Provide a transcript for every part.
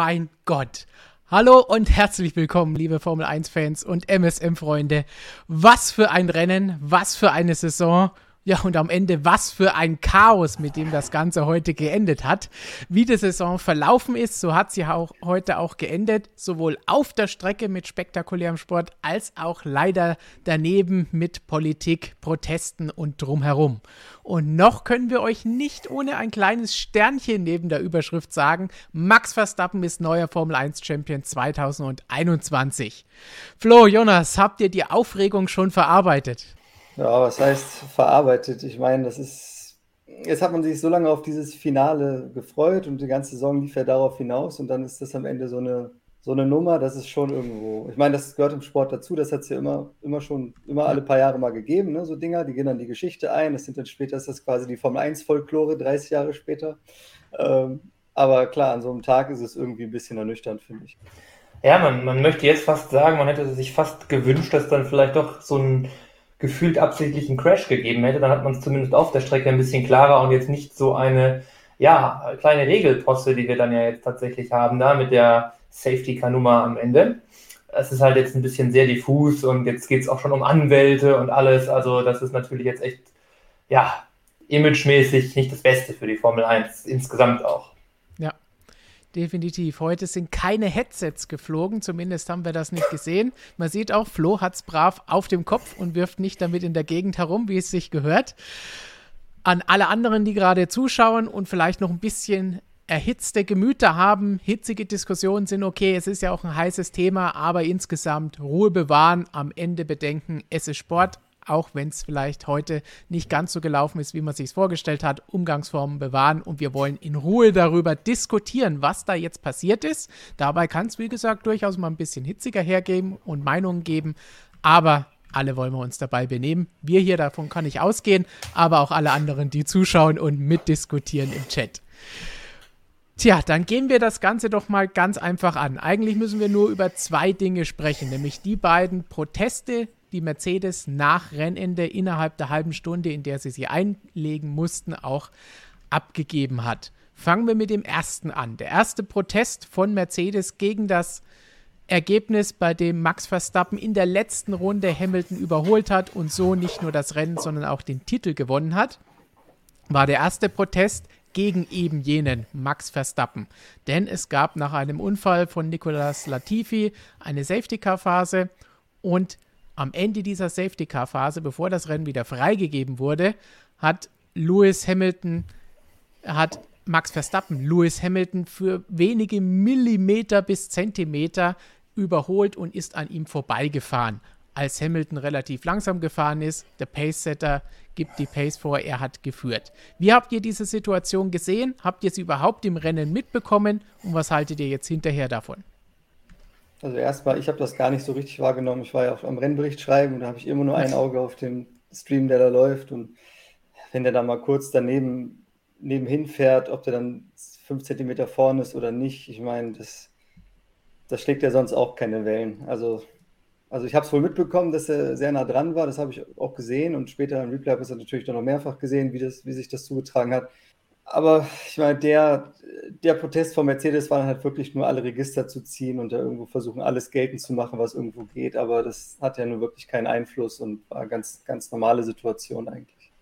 Mein Gott. Hallo und herzlich willkommen, liebe Formel 1-Fans und MSM-Freunde. Was für ein Rennen, was für eine Saison. Ja, und am Ende, was für ein Chaos, mit dem das Ganze heute geendet hat. Wie die Saison verlaufen ist, so hat sie auch heute auch geendet. Sowohl auf der Strecke mit spektakulärem Sport, als auch leider daneben mit Politik, Protesten und drumherum. Und noch können wir euch nicht ohne ein kleines Sternchen neben der Überschrift sagen, Max Verstappen ist neuer Formel 1 Champion 2021. Flo, Jonas, habt ihr die Aufregung schon verarbeitet? Ja, was heißt verarbeitet? Ich meine, das ist, jetzt hat man sich so lange auf dieses Finale gefreut und die ganze Saison lief ja darauf hinaus und dann ist das am Ende so eine, so eine Nummer, das ist schon irgendwo. Ich meine, das gehört im Sport dazu, das hat es ja immer, immer schon, immer alle paar Jahre mal gegeben, ne? so Dinger, die gehen dann die Geschichte ein. Das sind dann später, ist das quasi die Formel 1-Folklore, 30 Jahre später. Ähm, aber klar, an so einem Tag ist es irgendwie ein bisschen ernüchternd, finde ich. Ja, man, man möchte jetzt fast sagen, man hätte sich fast gewünscht, dass dann vielleicht doch so ein gefühlt absichtlichen Crash gegeben hätte, dann hat man es zumindest auf der Strecke ein bisschen klarer und jetzt nicht so eine, ja, kleine Regelposse, die wir dann ja jetzt tatsächlich haben, da mit der Safety-Car-Nummer am Ende. Es ist halt jetzt ein bisschen sehr diffus und jetzt geht es auch schon um Anwälte und alles. Also das ist natürlich jetzt echt, ja, imagemäßig nicht das Beste für die Formel 1 insgesamt auch. Definitiv. Heute sind keine Headsets geflogen, zumindest haben wir das nicht gesehen. Man sieht auch, Flo hat es brav auf dem Kopf und wirft nicht damit in der Gegend herum, wie es sich gehört. An alle anderen, die gerade zuschauen und vielleicht noch ein bisschen erhitzte Gemüter haben, hitzige Diskussionen sind okay, es ist ja auch ein heißes Thema, aber insgesamt Ruhe bewahren, am Ende bedenken, es ist Sport, auch wenn es vielleicht heute nicht ganz so gelaufen ist, wie man sich vorgestellt hat, Umgangsformen bewahren und wir wollen in Ruhe darüber diskutieren, was da jetzt passiert ist. Dabei kann es, wie gesagt, durchaus mal ein bisschen hitziger hergeben und Meinungen geben, aber alle wollen wir uns dabei benehmen. Wir hier, davon kann ich ausgehen, aber auch alle anderen, die zuschauen und mitdiskutieren im Chat. Tja, dann gehen wir das Ganze doch mal ganz einfach an. Eigentlich müssen wir nur über zwei Dinge sprechen, nämlich die beiden Proteste, die Mercedes nach Rennende innerhalb der halben Stunde, in der sie sie einlegen mussten, auch abgegeben hat. Fangen wir mit dem ersten an. Der erste Protest von Mercedes gegen das Ergebnis, bei dem Max Verstappen in der letzten Runde Hamilton überholt hat und so nicht nur das Rennen, sondern auch den Titel gewonnen hat, war der erste Protest gegen eben jenen Max Verstappen. Denn es gab nach einem Unfall von Nicolas Latifi eine Safety-Car-Phase und am Ende dieser Safety-Car-Phase, bevor das Rennen wieder freigegeben wurde, hat Lewis Hamilton, hat Max Verstappen Lewis Hamilton für wenige Millimeter bis Zentimeter überholt und ist an ihm vorbeigefahren. Als Hamilton relativ langsam gefahren ist, der Pace-Setter gibt die Pace vor, er hat geführt. Wie habt ihr diese Situation gesehen? Habt ihr sie überhaupt im Rennen mitbekommen? Und was haltet ihr jetzt hinterher davon? Also erstmal, ich habe das gar nicht so richtig wahrgenommen. Ich war ja auch am Rennbericht schreiben und da habe ich immer nur ein Auge auf den Stream, der da läuft. Und wenn der da mal kurz daneben nebenhin fährt, ob der dann fünf Zentimeter vorne ist oder nicht, ich meine, das, das schlägt ja sonst auch keine Wellen. Also, also ich habe es wohl mitbekommen, dass er sehr nah dran war. Das habe ich auch gesehen und später im Replay habe ich es natürlich noch mehrfach gesehen, wie, das, wie sich das zugetragen hat. Aber ich meine, der, der Protest von Mercedes war halt wirklich nur alle Register zu ziehen und da irgendwo versuchen, alles geltend zu machen, was irgendwo geht. Aber das hat ja nur wirklich keinen Einfluss und war eine ganz, ganz normale Situation eigentlich.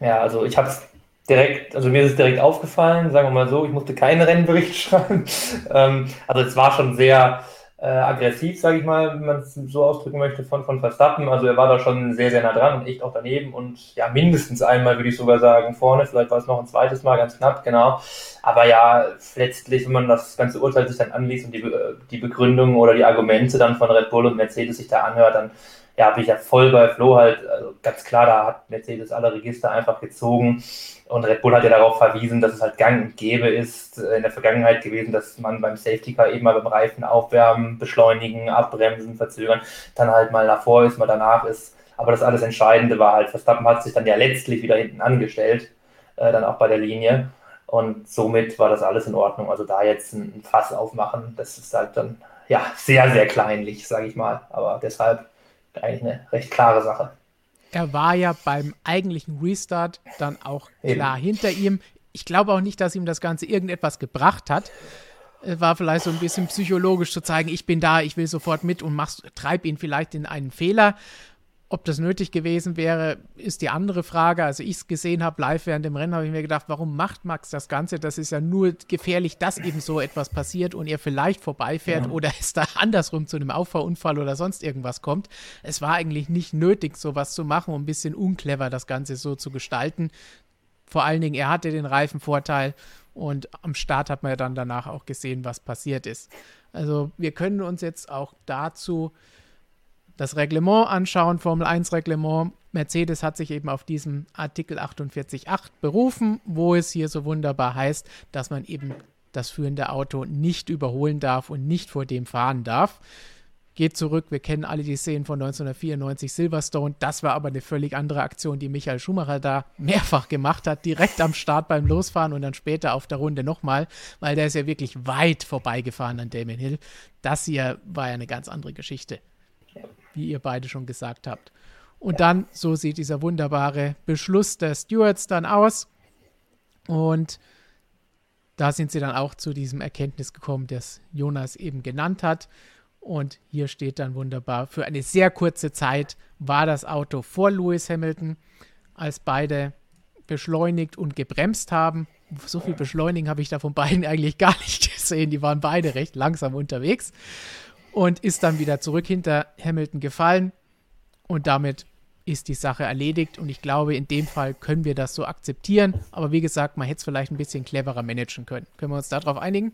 Ja, also ich habe es direkt, also mir ist es direkt aufgefallen, sagen wir mal so, ich musste keinen Rennbericht schreiben. ähm, also es war schon sehr, äh, aggressiv, sage ich mal, wenn man es so ausdrücken möchte, von, von Verstappen. Also er war da schon sehr, sehr nah dran und echt auch daneben und ja, mindestens einmal würde ich sogar sagen vorne, vielleicht war es noch ein zweites Mal, ganz knapp, genau. Aber ja, letztlich, wenn man das ganze Urteil sich dann anliest und die, die Begründung oder die Argumente dann von Red Bull und Mercedes sich da anhört, dann ja, bin ich ja voll bei Flo halt, also ganz klar, da hat Mercedes alle Register einfach gezogen und Red Bull hat ja darauf verwiesen, dass es halt gang und gäbe ist äh, in der Vergangenheit gewesen, dass man beim Safety Car eben mal beim Reifen aufwärmen, beschleunigen, abbremsen, verzögern, dann halt mal davor ist, mal danach ist. Aber das alles Entscheidende war halt, Verstappen hat sich dann ja letztlich wieder hinten angestellt, äh, dann auch bei der Linie. Und somit war das alles in Ordnung. Also da jetzt ein Fass aufmachen, das ist halt dann ja sehr, sehr kleinlich, sage ich mal. Aber deshalb eigentlich eine recht klare Sache er war ja beim eigentlichen Restart dann auch klar Eben. hinter ihm. Ich glaube auch nicht, dass ihm das Ganze irgendetwas gebracht hat. war vielleicht so ein bisschen psychologisch zu zeigen, ich bin da, ich will sofort mit und machst, treib ihn vielleicht in einen Fehler. Ob das nötig gewesen wäre, ist die andere Frage. Also ich es gesehen habe live während dem Rennen, habe ich mir gedacht, warum macht Max das Ganze? Das ist ja nur gefährlich, dass eben so etwas passiert und er vielleicht vorbeifährt ja. oder es da andersrum zu einem Auffahrunfall oder sonst irgendwas kommt. Es war eigentlich nicht nötig, sowas zu machen, um ein bisschen unclever das Ganze so zu gestalten. Vor allen Dingen, er hatte den Reifenvorteil und am Start hat man ja dann danach auch gesehen, was passiert ist. Also wir können uns jetzt auch dazu das Reglement anschauen, Formel 1 Reglement. Mercedes hat sich eben auf diesen Artikel 48.8 berufen, wo es hier so wunderbar heißt, dass man eben das führende Auto nicht überholen darf und nicht vor dem fahren darf. Geht zurück, wir kennen alle die Szenen von 1994 Silverstone. Das war aber eine völlig andere Aktion, die Michael Schumacher da mehrfach gemacht hat, direkt am Start beim Losfahren und dann später auf der Runde nochmal, weil der ist ja wirklich weit vorbeigefahren an Damien Hill. Das hier war ja eine ganz andere Geschichte wie ihr beide schon gesagt habt. Und ja. dann, so sieht dieser wunderbare Beschluss der Stewards dann aus. Und da sind sie dann auch zu diesem Erkenntnis gekommen, das Jonas eben genannt hat. Und hier steht dann wunderbar, für eine sehr kurze Zeit war das Auto vor Lewis Hamilton, als beide beschleunigt und gebremst haben. So viel Beschleunigen habe ich da von beiden eigentlich gar nicht gesehen. Die waren beide recht langsam unterwegs und ist dann wieder zurück hinter Hamilton gefallen. Und damit ist die Sache erledigt. Und ich glaube, in dem Fall können wir das so akzeptieren. Aber wie gesagt, man hätte es vielleicht ein bisschen cleverer managen können. Können wir uns darauf einigen?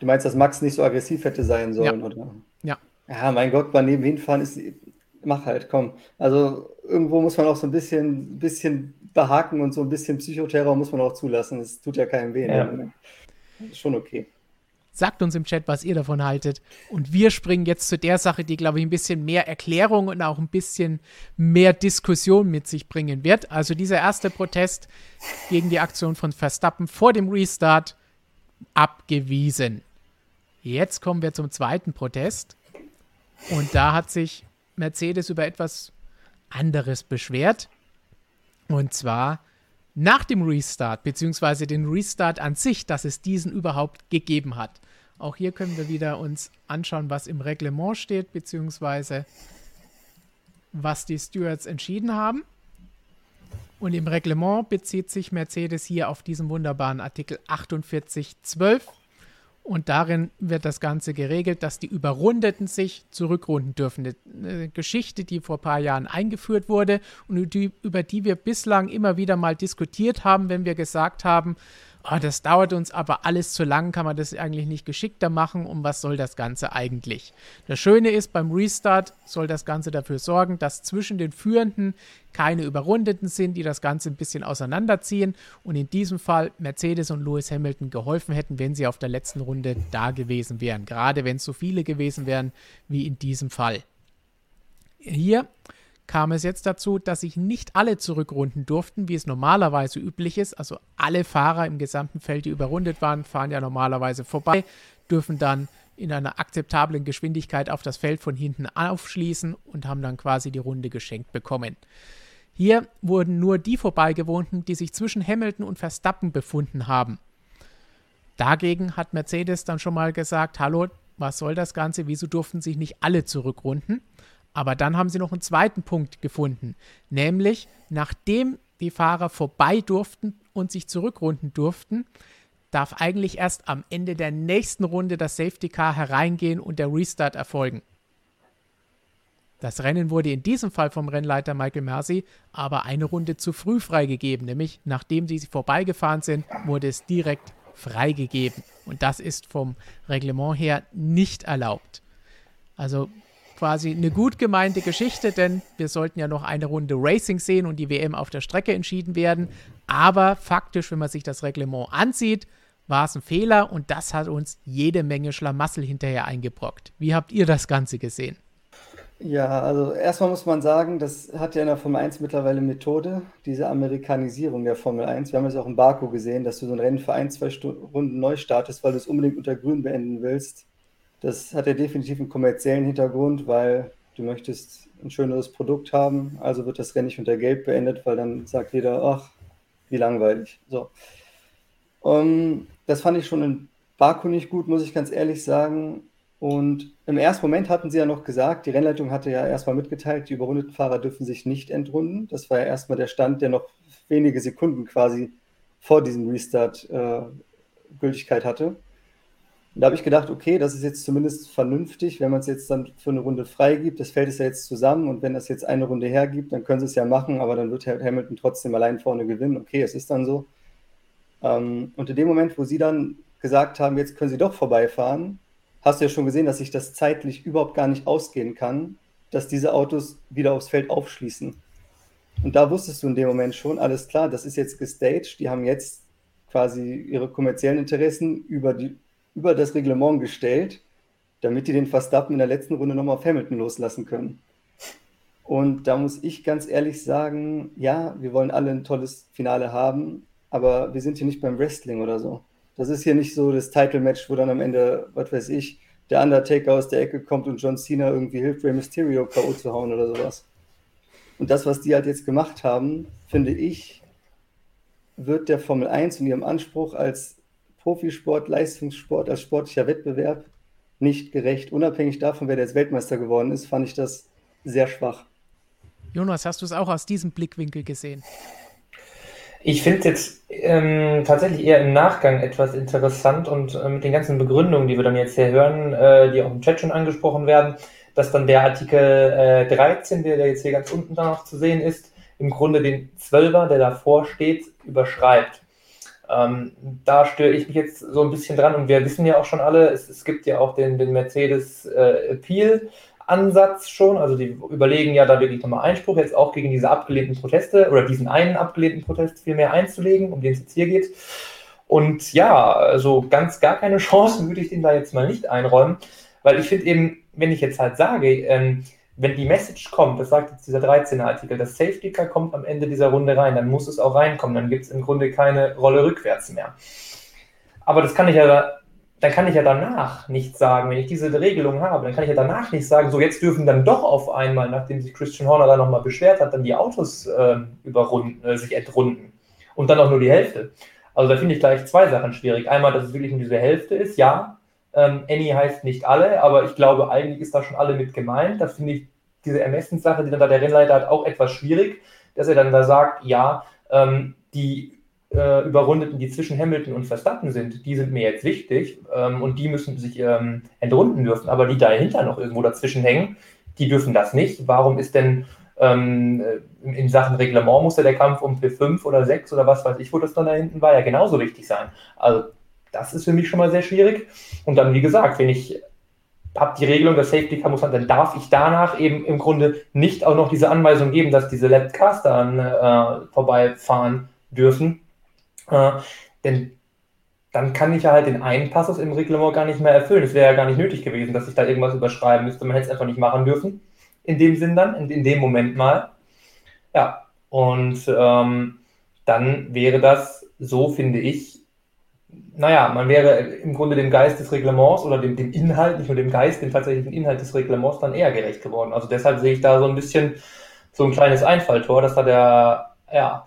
Du meinst, dass Max nicht so aggressiv hätte sein sollen, ja. oder? Ja. Ja, mein Gott, beim Nebenhinfahren ist. Mach halt, komm. Also irgendwo muss man auch so ein bisschen, bisschen behaken und so ein bisschen Psychoterror muss man auch zulassen. Das tut ja keinem weh. Ja. Ne? Ist schon okay. Sagt uns im Chat, was ihr davon haltet. Und wir springen jetzt zu der Sache, die, glaube ich, ein bisschen mehr Erklärung und auch ein bisschen mehr Diskussion mit sich bringen wird. Also dieser erste Protest gegen die Aktion von Verstappen vor dem Restart abgewiesen. Jetzt kommen wir zum zweiten Protest. Und da hat sich Mercedes über etwas anderes beschwert. Und zwar nach dem Restart, beziehungsweise den Restart an sich, dass es diesen überhaupt gegeben hat. Auch hier können wir wieder uns anschauen, was im Reglement steht, beziehungsweise was die Stewards entschieden haben. Und im Reglement bezieht sich Mercedes hier auf diesen wunderbaren Artikel 48.12. Und darin wird das Ganze geregelt, dass die Überrundeten sich zurückrunden dürfen. Eine Geschichte, die vor ein paar Jahren eingeführt wurde und über die wir bislang immer wieder mal diskutiert haben, wenn wir gesagt haben, oh, das dauert uns aber alles zu lang, kann man das eigentlich nicht geschickter machen und was soll das Ganze eigentlich? Das Schöne ist, beim Restart soll das Ganze dafür sorgen, dass zwischen den Führenden keine Überrundeten sind, die das Ganze ein bisschen auseinanderziehen und in diesem Fall Mercedes und Lewis Hamilton geholfen hätten, wenn sie auf der letzten Runde da gewesen wären, gerade wenn es so viele gewesen wären wie in diesem Fall. Hier kam es jetzt dazu, dass sich nicht alle zurückrunden durften, wie es normalerweise üblich ist. Also alle Fahrer im gesamten Feld, die überrundet waren, fahren ja normalerweise vorbei, dürfen dann in einer akzeptablen Geschwindigkeit auf das Feld von hinten aufschließen und haben dann quasi die Runde geschenkt bekommen. Hier wurden nur die vorbeigewohnten, die sich zwischen Hamilton und Verstappen befunden haben. Dagegen hat Mercedes dann schon mal gesagt, hallo, was soll das Ganze, wieso durften sich nicht alle zurückrunden? Aber dann haben sie noch einen zweiten Punkt gefunden, nämlich nachdem die Fahrer vorbei durften und sich zurückrunden durften, darf eigentlich erst am Ende der nächsten Runde das Safety Car hereingehen und der Restart erfolgen. Das Rennen wurde in diesem Fall vom Rennleiter Michael Mercy aber eine Runde zu früh freigegeben, nämlich nachdem sie vorbeigefahren sind, wurde es direkt freigegeben. Und das ist vom Reglement her nicht erlaubt. Also quasi eine gut gemeinte Geschichte, denn wir sollten ja noch eine Runde Racing sehen und die WM auf der Strecke entschieden werden. Aber faktisch, wenn man sich das Reglement ansieht, war es ein Fehler und das hat uns jede Menge Schlamassel hinterher eingebrockt. Wie habt ihr das Ganze gesehen? Ja, also erstmal muss man sagen, das hat ja in der Formel 1 mittlerweile Methode, diese Amerikanisierung der Formel 1. Wir haben es auch in Baku gesehen, dass du so ein Rennen für ein, zwei Stunden, Runden neu startest, weil du es unbedingt unter Grün beenden willst. Das hat ja definitiv einen kommerziellen Hintergrund, weil du möchtest ein schöneres Produkt haben. Also wird das Rennen nicht unter Gelb beendet, weil dann sagt jeder, ach, wie langweilig. So. Um, das fand ich schon ein Baku nicht gut, muss ich ganz ehrlich sagen. Und im ersten Moment hatten sie ja noch gesagt, die Rennleitung hatte ja erstmal mitgeteilt, die überrundeten Fahrer dürfen sich nicht entrunden. Das war ja erstmal der Stand, der noch wenige Sekunden quasi vor diesem Restart äh, Gültigkeit hatte. Und da habe ich gedacht, okay, das ist jetzt zumindest vernünftig, wenn man es jetzt dann für eine Runde freigibt. Das Feld ist ja jetzt zusammen und wenn das jetzt eine Runde hergibt, dann können sie es ja machen, aber dann wird Hamilton trotzdem allein vorne gewinnen. Okay, es ist dann so. Ähm, und in dem Moment, wo sie dann gesagt haben, jetzt können sie doch vorbeifahren, hast du ja schon gesehen, dass sich das zeitlich überhaupt gar nicht ausgehen kann, dass diese Autos wieder aufs Feld aufschließen. Und da wusstest du in dem Moment schon, alles klar, das ist jetzt gestaged, die haben jetzt quasi ihre kommerziellen Interessen über, die, über das Reglement gestellt, damit die den Verstappen in der letzten Runde nochmal auf Hamilton loslassen können. Und da muss ich ganz ehrlich sagen, ja, wir wollen alle ein tolles Finale haben, aber wir sind hier nicht beim Wrestling oder so. Das ist hier nicht so das Title-Match, wo dann am Ende, was weiß ich, der Undertaker aus der Ecke kommt und John Cena irgendwie hilft, Rey Mysterio K.O. zu hauen oder sowas. Und das, was die halt jetzt gemacht haben, finde ich, wird der Formel 1 und ihrem Anspruch als Profisport, Leistungssport, als sportlicher Wettbewerb nicht gerecht. Unabhängig davon, wer jetzt Weltmeister geworden ist, fand ich das sehr schwach. Jonas, hast du es auch aus diesem Blickwinkel gesehen? Ich finde es jetzt ähm, tatsächlich eher im Nachgang etwas interessant und äh, mit den ganzen Begründungen, die wir dann jetzt hier hören, äh, die auch im Chat schon angesprochen werden, dass dann der Artikel äh, 13, der, der jetzt hier ganz unten da noch zu sehen ist, im Grunde den Zwölfer, der davor steht, überschreibt. Ähm, da störe ich mich jetzt so ein bisschen dran und wir wissen ja auch schon alle, es, es gibt ja auch den, den Mercedes äh, Appeal Ansatz schon, also die überlegen ja da wirklich nochmal Einspruch jetzt auch gegen diese abgelehnten Proteste oder diesen einen abgelehnten Protest vielmehr einzulegen, um den es jetzt hier geht. Und ja, also ganz gar keine Chancen würde ich den da jetzt mal nicht einräumen, weil ich finde eben, wenn ich jetzt halt sage, ähm, wenn die Message kommt, das sagt jetzt dieser 13er Artikel, das Safety Car kommt am Ende dieser Runde rein, dann muss es auch reinkommen, dann gibt es im Grunde keine Rolle rückwärts mehr. Aber das kann ich ja, dann kann ich ja danach nicht sagen, wenn ich diese Regelung habe, dann kann ich ja danach nicht sagen, so jetzt dürfen dann doch auf einmal, nachdem sich Christian Horner da nochmal beschwert hat, dann die Autos äh, überrunden, äh, sich entrunden. Und dann auch nur die Hälfte. Also da finde ich gleich zwei Sachen schwierig. Einmal, dass es wirklich nur diese Hälfte ist, ja, ähm, Any heißt nicht alle, aber ich glaube, eigentlich ist da schon alle mit gemeint. Da finde ich diese Ermessenssache, die dann da der Rennleiter hat, auch etwas schwierig, dass er dann da sagt, ja, ähm, die äh, Überrundeten, die zwischen Hamilton und Verstappen sind, die sind mir jetzt wichtig ähm, und die müssen sich ähm, entrunden dürfen, aber die dahinter noch irgendwo dazwischen hängen, die dürfen das nicht. Warum ist denn ähm, in Sachen Reglement muss der Kampf um P5 oder 6 oder was weiß ich, wo das dann da hinten war, ja genauso wichtig sein. Also das ist für mich schon mal sehr schwierig. Und dann, wie gesagt, wenn ich habe die Regelung, dass Safety Car muss sein, dann darf ich danach eben im Grunde nicht auch noch diese Anweisung geben, dass diese Lap Cars dann äh, vorbeifahren dürfen. Äh, denn dann kann ich ja halt den einen Passus im Reglement gar nicht mehr erfüllen. Es wäre ja gar nicht nötig gewesen, dass ich da irgendwas überschreiben müsste. Man hätte es einfach nicht machen dürfen. In dem Sinn dann, in, in dem Moment mal. Ja, und ähm, dann wäre das, so finde ich, naja, man wäre im Grunde dem Geist des Reglements oder dem, dem Inhalt, nicht nur dem Geist, dem tatsächlichen Inhalt des Reglements dann eher gerecht geworden. Also deshalb sehe ich da so ein bisschen so ein kleines Einfalltor, dass da der ja,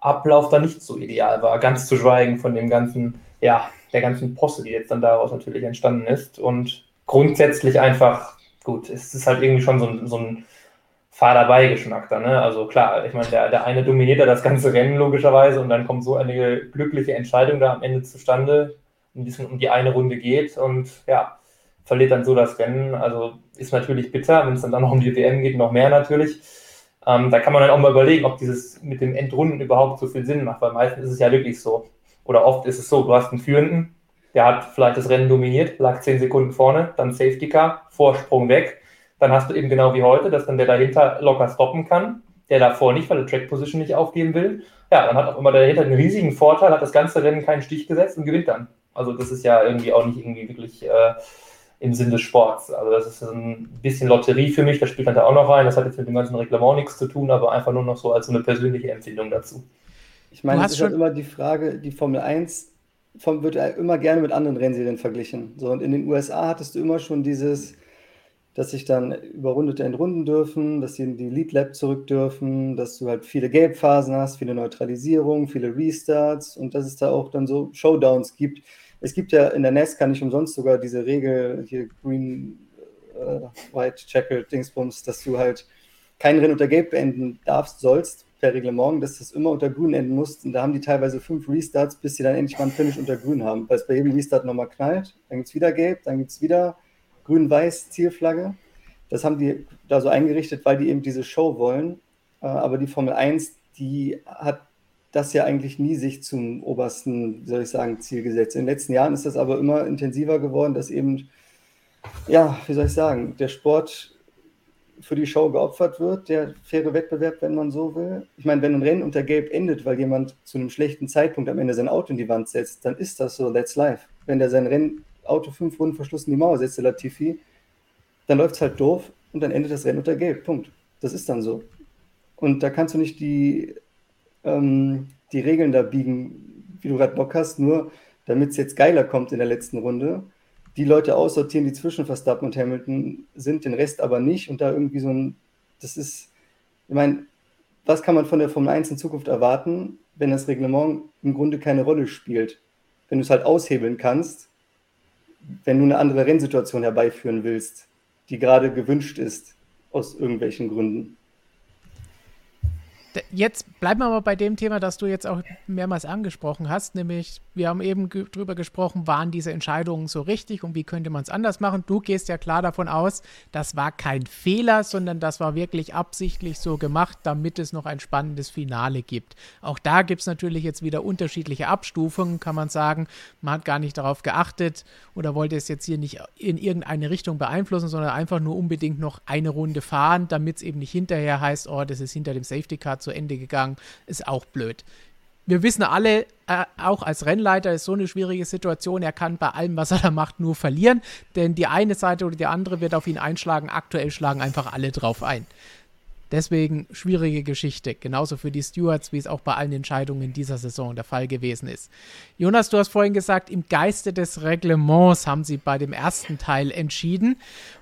Ablauf da nicht so ideal war. Ganz zu schweigen von dem ganzen, ja, der ganzen Posse, die jetzt dann daraus natürlich entstanden ist. Und grundsätzlich einfach, gut, es ist halt irgendwie schon so so ein fahr dabei Geschmack da, ne? Also klar, ich meine, der, der eine dominiert ja das ganze Rennen logischerweise und dann kommt so eine glückliche Entscheidung da am Ende zustande, ein bisschen um die eine Runde geht und ja, verliert dann so das Rennen. Also ist natürlich bitter, wenn es dann, dann noch um die WM geht, noch mehr natürlich. Ähm, da kann man dann auch mal überlegen, ob dieses mit dem Endrunden überhaupt so viel Sinn macht, weil meistens ist es ja wirklich so. Oder oft ist es so, du hast einen Führenden, der hat vielleicht das Rennen dominiert, lag zehn Sekunden vorne, dann Safety Car, Vorsprung weg dann hast du eben genau wie heute, dass dann der dahinter locker stoppen kann, der davor nicht, weil der Track Position nicht aufgeben will. Ja, dann hat auch immer der dahinter einen riesigen Vorteil, hat das ganze Rennen keinen Stich gesetzt und gewinnt dann. Also das ist ja irgendwie auch nicht irgendwie wirklich äh, im Sinn des Sports. Also das ist ein bisschen Lotterie für mich, das spielt dann da auch noch rein. Das hat jetzt mit dem ganzen Reglement nichts zu tun, aber einfach nur noch so als so eine persönliche Empfindung dazu. Ich meine, es ist halt immer die Frage, die Formel 1 vom, wird immer gerne mit anderen Rennserien verglichen. So, und in den USA hattest du immer schon dieses, dass sich dann Überrundete entrunden dürfen, dass sie in die Lead Lab zurück dürfen, dass du halt viele Gelbphasen hast, viele Neutralisierungen, viele Restarts und dass es da auch dann so Showdowns gibt, Es gibt ja in der NASCAR nicht umsonst sogar diese Regel, hier Green, äh, White, Checkered, Dingsbums, dass du halt kein Rennen unter Gelb beenden darfst, sollst, per Reglement, dass das immer unter Grün enden muss. Und da haben die teilweise fünf Restarts, bis sie dann endlich mal ein Finish unter Grün haben, weil es bei jedem Restart nochmal knallt. Dann gibt es wieder Gelb, dann gibt es wieder Grün-Weiß Zielflagge. Das haben die da so eingerichtet, weil die eben diese Show wollen. Äh, aber die Formel 1, die hat das ja eigentlich nie sich zum obersten, wie soll ich sagen, Ziel gesetzt. In den letzten Jahren ist das aber immer intensiver geworden, dass eben, ja, wie soll ich sagen, der Sport für die Show geopfert wird, der faire Wettbewerb, wenn man so will. Ich meine, wenn ein Rennen unter Gelb endet, weil jemand zu einem schlechten Zeitpunkt am Ende sein Auto in die Wand setzt, dann ist das so, that's life. Wenn der sein Rennauto fünf Runden verschlossen die Mauer setzt, der Latifi, dann läuft es halt doof und dann endet das Rennen unter Gelb. Punkt. Das ist dann so. Und da kannst du nicht die, ähm, die Regeln da biegen, wie du gerade Bock hast, nur damit es jetzt geiler kommt in der letzten Runde. Die Leute aussortieren, die zwischen Verstappen und Hamilton sind, den Rest aber nicht. Und da irgendwie so ein, das ist, ich meine, was kann man von der Formel 1 in Zukunft erwarten, wenn das Reglement im Grunde keine Rolle spielt? Wenn du es halt aushebeln kannst, wenn du eine andere Rennsituation herbeiführen willst die gerade gewünscht ist, aus irgendwelchen Gründen. Jetzt bleiben wir mal bei dem Thema, das du jetzt auch mehrmals angesprochen hast, nämlich wir haben eben ge drüber gesprochen, waren diese Entscheidungen so richtig und wie könnte man es anders machen? Du gehst ja klar davon aus, das war kein Fehler, sondern das war wirklich absichtlich so gemacht, damit es noch ein spannendes Finale gibt. Auch da gibt es natürlich jetzt wieder unterschiedliche Abstufungen, kann man sagen, man hat gar nicht darauf geachtet oder wollte es jetzt hier nicht in irgendeine Richtung beeinflussen, sondern einfach nur unbedingt noch eine Runde fahren, damit es eben nicht hinterher heißt, oh, das ist hinter dem Safety Car zu Ende gegangen, ist auch blöd. Wir wissen alle, äh, auch als Rennleiter ist so eine schwierige Situation. Er kann bei allem, was er da macht, nur verlieren, denn die eine Seite oder die andere wird auf ihn einschlagen. Aktuell schlagen einfach alle drauf ein. Deswegen schwierige Geschichte, genauso für die Stewards, wie es auch bei allen Entscheidungen in dieser Saison der Fall gewesen ist. Jonas, du hast vorhin gesagt, im Geiste des Reglements haben sie bei dem ersten Teil entschieden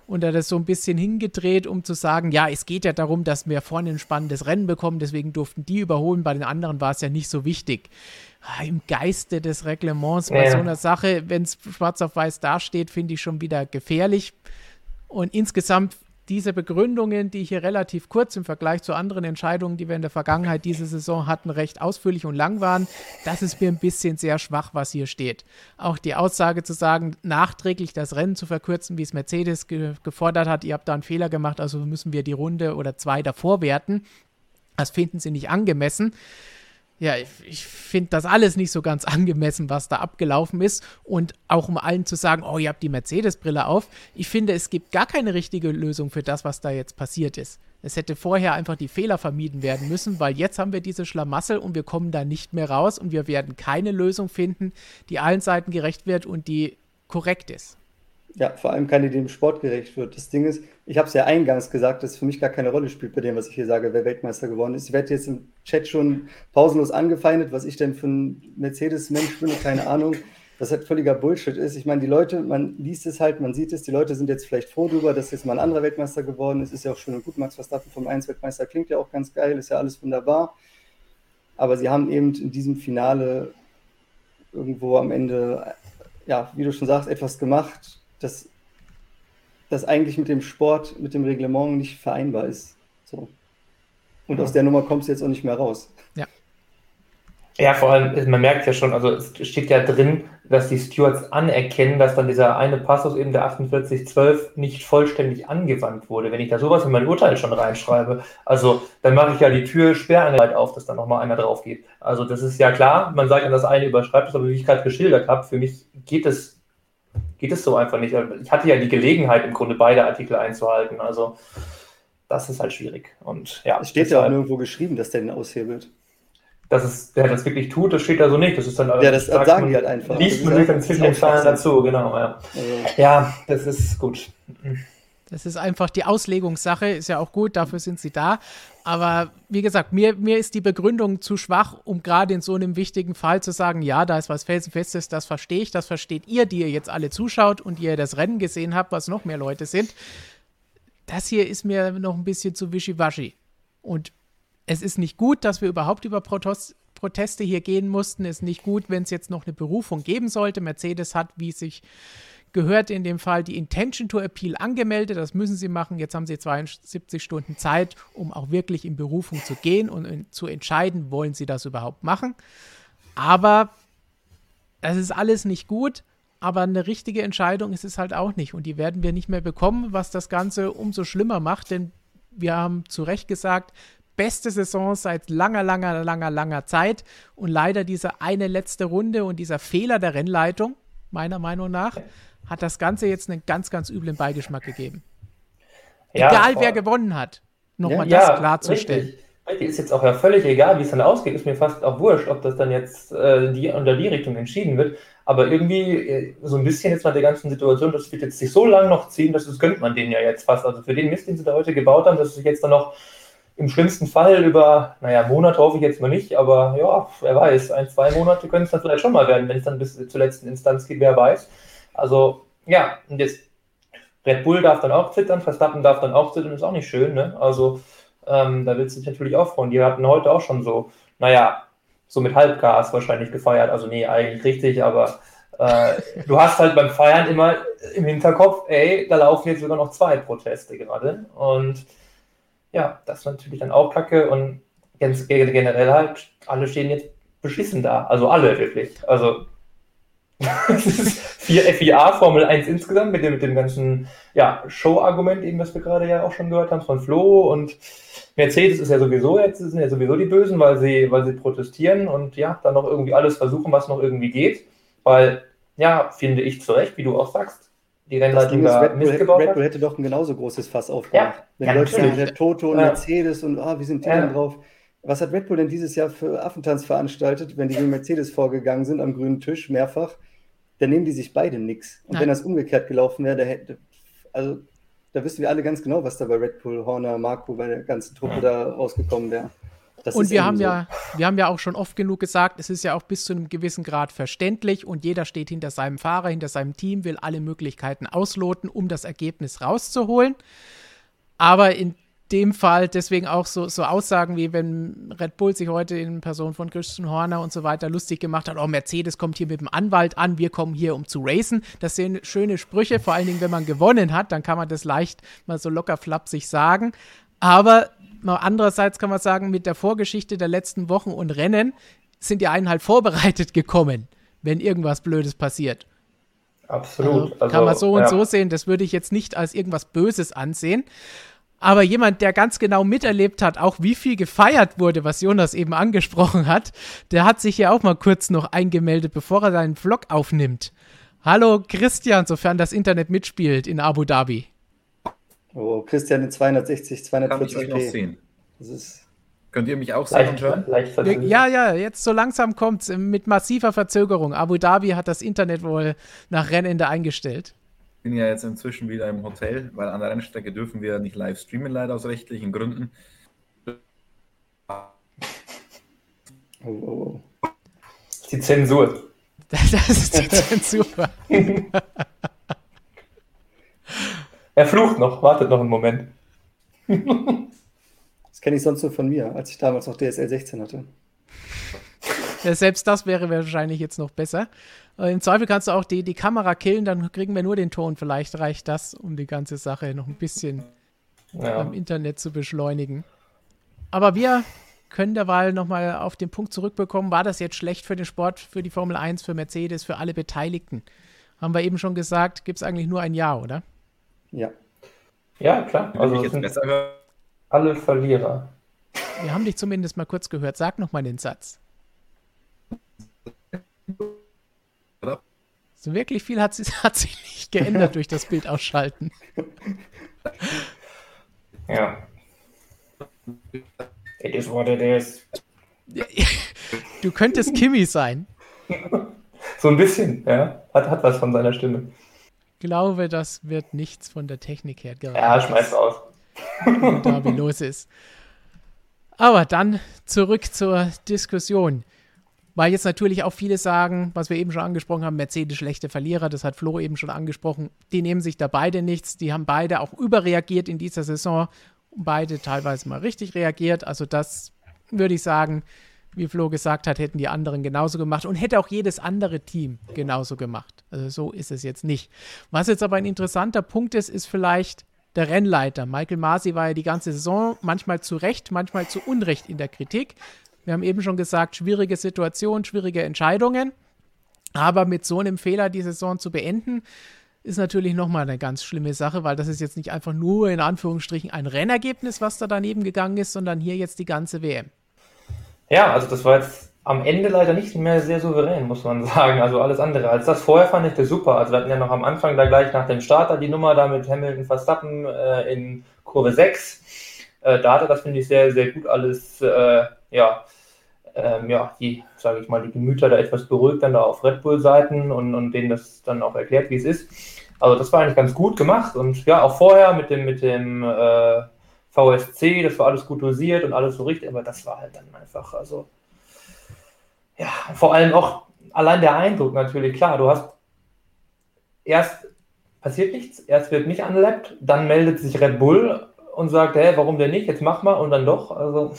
und er hat das so ein bisschen hingedreht, um zu sagen, ja, es geht ja darum, dass wir vorne ein spannendes Rennen bekommen, deswegen durften die überholen, bei den anderen war es ja nicht so wichtig. Ah, Im Geiste des Reglements bei ja. so einer Sache, wenn es schwarz auf weiß dasteht, finde ich schon wieder gefährlich. Und insgesamt diese Begründungen, die hier relativ kurz im Vergleich zu anderen Entscheidungen, die wir in der Vergangenheit diese Saison hatten, recht ausführlich und lang waren, das ist mir ein bisschen sehr schwach, was hier steht. Auch die Aussage zu sagen, nachträglich das Rennen zu verkürzen, wie es Mercedes ge gefordert hat, ihr habt da einen Fehler gemacht, also müssen wir die Runde oder zwei davor werten, das finden sie nicht angemessen ja, ich, ich finde das alles nicht so ganz angemessen, was da abgelaufen ist. Und auch um allen zu sagen, oh, ihr habt die Mercedes-Brille auf. Ich finde, es gibt gar keine richtige Lösung für das, was da jetzt passiert ist. Es hätte vorher einfach die Fehler vermieden werden müssen, weil jetzt haben wir diese Schlamassel und wir kommen da nicht mehr raus und wir werden keine Lösung finden, die allen Seiten gerecht wird und die korrekt ist. Ja, vor allem keine, die dem Sport gerecht wird. Das Ding ist, ich habe es ja eingangs gesagt, dass es für mich gar keine Rolle spielt bei dem, was ich hier sage, wer Weltmeister geworden ist. Ich werde jetzt im Chat schon pausenlos angefeindet, was ich denn für ein Mercedes-Mensch bin, keine Ahnung. Was halt völliger Bullshit ist. Ich meine, die Leute, man liest es halt, man sieht es, die Leute sind jetzt vielleicht froh darüber, dass jetzt mal ein anderer Weltmeister geworden ist. Ist ja auch schön und gut. Max Verstappen vom 1 Weltmeister klingt ja auch ganz geil, ist ja alles wunderbar. Aber sie haben eben in diesem Finale irgendwo am Ende, ja, wie du schon sagst, etwas gemacht, das, das eigentlich mit dem Sport, mit dem Reglement nicht vereinbar ist. So. Und ja. aus der Nummer kommst du jetzt auch nicht mehr raus. Ja. Ja, vor allem, man merkt ja schon, also es steht ja drin, dass die Stewards anerkennen, dass dann dieser eine Passus eben der 4812 nicht vollständig angewandt wurde. Wenn ich da sowas in mein Urteil schon reinschreibe, also dann mache ich ja die Tür sperrangelweit auf, dass da nochmal einer drauf geht. Also das ist ja klar, man sagt ja, das eine überschreibt es, aber wie ich gerade geschildert habe, für mich geht es geht es so einfach nicht. Ich hatte ja die Gelegenheit, im Grunde beide Artikel einzuhalten. Also das ist halt schwierig. Und ja. Es steht ja auch nirgendwo geschrieben, dass der den aushebelt. Dass es, der das wirklich tut, das steht da so nicht. Das ist dann ja, das sagt, sagen die halt einfach. Liest man sich dann zwischen den Zeilen dazu, genau. Ja. Also. ja, das ist gut. Das ist einfach die Auslegungssache, ist ja auch gut, dafür sind sie da. Aber wie gesagt, mir, mir ist die Begründung zu schwach, um gerade in so einem wichtigen Fall zu sagen, ja, da ist was Felsenfestes, das verstehe ich, das versteht ihr, die ihr jetzt alle zuschaut und ihr das Rennen gesehen habt, was noch mehr Leute sind. Das hier ist mir noch ein bisschen zu wischiwaschi. Und es ist nicht gut, dass wir überhaupt über Protest, Proteste hier gehen mussten. Ist nicht gut, wenn es jetzt noch eine Berufung geben sollte. Mercedes hat, wie sich gehört in dem Fall die Intention to Appeal angemeldet. Das müssen sie machen. Jetzt haben sie 72 Stunden Zeit, um auch wirklich in Berufung zu gehen und in, zu entscheiden, wollen sie das überhaupt machen. Aber das ist alles nicht gut. Aber eine richtige Entscheidung ist es halt auch nicht. Und die werden wir nicht mehr bekommen, was das Ganze umso schlimmer macht. Denn wir haben zu Recht gesagt, beste Saison seit langer, langer, langer, langer Zeit. Und leider diese eine letzte Runde und dieser Fehler der Rennleitung, meiner Meinung nach, hat das Ganze jetzt einen ganz, ganz üblen Beigeschmack gegeben. Ja, Egal, wer gewonnen hat. Nochmal ja, das klarzustellen. Richtig. Richtig, ist jetzt auch ja völlig egal, wie es dann ausgeht, ist mir fast auch wurscht, ob das dann jetzt äh, die, unter die Richtung entschieden wird. Aber irgendwie äh, so ein bisschen jetzt nach der ganzen Situation, das wird jetzt sich so lange noch ziehen, dass das gönnt man denen ja jetzt fast. Also für den Mist, den sie da heute gebaut haben, dass sich jetzt dann noch im schlimmsten Fall über, naja, Monate hoffe ich jetzt mal nicht, aber ja, wer weiß, ein, zwei Monate können es dann vielleicht schon mal werden, wenn es dann bis zur letzten Instanz geht, wer weiß. Also, ja, und jetzt Red Bull darf dann auch zittern, Verstappen darf dann auch zittern, ist auch nicht schön, ne? Also, ähm, da willst du dich natürlich auch freuen. Die hatten heute auch schon so, naja, so mit Halbgas wahrscheinlich gefeiert. Also, nee, eigentlich richtig, aber äh, du hast halt beim Feiern immer im Hinterkopf, ey, da laufen jetzt sogar noch zwei Proteste gerade. Und ja, das ist natürlich dann auch kacke und generell halt, alle stehen jetzt beschissen da. Also alle wirklich. Also vier FIA Formel 1 insgesamt mit dem, mit dem ganzen ja, Show-Argument, eben, das wir gerade ja auch schon gehört haben von Flo und Mercedes ist ja sowieso jetzt, sind ja sowieso die Bösen, weil sie, weil sie protestieren und ja, dann noch irgendwie alles versuchen, was noch irgendwie geht. Weil, ja, finde ich zu Recht, wie du auch sagst, die Rennleitung da Red Bull, Red Bull hätte doch ein genauso großes Fass aufgemacht. Ja, Wenn ja, Leute sagen, der Toto und Mercedes und ah, wie sind die ja. denn drauf? Was hat Red Bull denn dieses Jahr für Affentanz veranstaltet, wenn die gegen Mercedes vorgegangen sind am grünen Tisch mehrfach? Dann nehmen die sich beide nichts. Und Nein. wenn das umgekehrt gelaufen wäre, da hätte, also da wissen wir alle ganz genau, was da bei Red Bull, Horner, Marco, bei der ganzen Truppe da rausgekommen wäre. Das und wir haben so. ja, wir haben ja auch schon oft genug gesagt, es ist ja auch bis zu einem gewissen Grad verständlich und jeder steht hinter seinem Fahrer, hinter seinem Team, will alle Möglichkeiten ausloten, um das Ergebnis rauszuholen. Aber in dem Fall deswegen auch so, so Aussagen wie wenn Red Bull sich heute in Person von Christian Horner und so weiter lustig gemacht hat, oh, Mercedes kommt hier mit dem Anwalt an, wir kommen hier, um zu racen. Das sind schöne Sprüche, vor allen Dingen, wenn man gewonnen hat, dann kann man das leicht mal so locker flapsig sagen. Aber andererseits kann man sagen, mit der Vorgeschichte der letzten Wochen und Rennen sind die einen halt vorbereitet gekommen, wenn irgendwas Blödes passiert. Absolut. Also, kann also, man so und ja. so sehen. Das würde ich jetzt nicht als irgendwas Böses ansehen. Aber jemand, der ganz genau miterlebt hat, auch wie viel gefeiert wurde, was Jonas eben angesprochen hat, der hat sich ja auch mal kurz noch eingemeldet, bevor er seinen Vlog aufnimmt. Hallo Christian, sofern das Internet mitspielt in Abu Dhabi. Oh, Christian in 260, 240 Kann ich euch noch sehen? Das ist Könnt ihr mich auch sehen und hören? Ja, ja, jetzt so langsam kommt es mit massiver Verzögerung. Abu Dhabi hat das Internet wohl nach Rennende eingestellt bin ja jetzt inzwischen wieder im Hotel, weil an der Rennstrecke dürfen wir nicht live streamen, leider aus rechtlichen Gründen. Oh, oh, oh. Die Zensur. Das ist die Zensur. er flucht noch, wartet noch einen Moment. das kenne ich sonst nur von mir, als ich damals noch DSL 16 hatte. Ja, selbst das wäre wahrscheinlich jetzt noch besser. Äh, Im Zweifel kannst du auch die, die Kamera killen, dann kriegen wir nur den Ton. Vielleicht reicht das, um die ganze Sache noch ein bisschen ja. am Internet zu beschleunigen. Aber wir können derweil nochmal auf den Punkt zurückbekommen, war das jetzt schlecht für den Sport, für die Formel 1, für Mercedes, für alle Beteiligten? Haben wir eben schon gesagt, gibt es eigentlich nur ein Ja, oder? Ja. Ja, klar. Also jetzt besser alle Verlierer. Wir haben dich zumindest mal kurz gehört. Sag nochmal den Satz. So wirklich viel hat, sie, hat sich nicht geändert durch das Bild ausschalten. Ja. It is what it is. Du könntest Kimi sein. So ein bisschen, ja. Hat, hat was von seiner Stimme. Ich glaube, das wird nichts von der Technik her gerade. Ja, schmeiß aus. da wie los ist. Aber dann zurück zur Diskussion. Weil jetzt natürlich auch viele sagen, was wir eben schon angesprochen haben, Mercedes schlechte Verlierer, das hat Flo eben schon angesprochen, die nehmen sich da beide nichts, die haben beide auch überreagiert in dieser Saison, beide teilweise mal richtig reagiert, also das würde ich sagen, wie Flo gesagt hat, hätten die anderen genauso gemacht und hätte auch jedes andere Team genauso gemacht. Also so ist es jetzt nicht. Was jetzt aber ein interessanter Punkt ist, ist vielleicht der Rennleiter. Michael Masi war ja die ganze Saison manchmal zu Recht, manchmal zu Unrecht in der Kritik. Wir haben eben schon gesagt, schwierige Situation, schwierige Entscheidungen. Aber mit so einem Fehler die Saison zu beenden, ist natürlich nochmal eine ganz schlimme Sache, weil das ist jetzt nicht einfach nur in Anführungsstrichen ein Rennergebnis, was da daneben gegangen ist, sondern hier jetzt die ganze WM. Ja, also das war jetzt am Ende leider nicht mehr sehr souverän, muss man sagen. Also alles andere. Als das vorher fand ich das super. Also wir hatten ja noch am Anfang da gleich nach dem Starter die Nummer da mit Hamilton Verstappen äh, in Kurve 6. Äh, da hatte das, finde ich, sehr, sehr gut alles, äh, ja, ähm, ja, die, sage ich mal, die Gemüter da etwas beruhigt dann da auf Red Bull-Seiten und, und denen das dann auch erklärt, wie es ist. Also das war eigentlich ganz gut gemacht und ja, auch vorher mit dem, mit dem äh, VSC, das war alles gut dosiert und alles so richtig, aber das war halt dann einfach, also ja, vor allem auch allein der Eindruck natürlich, klar, du hast erst passiert nichts, erst wird nicht anlappt, dann meldet sich Red Bull und sagt, hey, warum denn nicht, jetzt mach mal und dann doch, also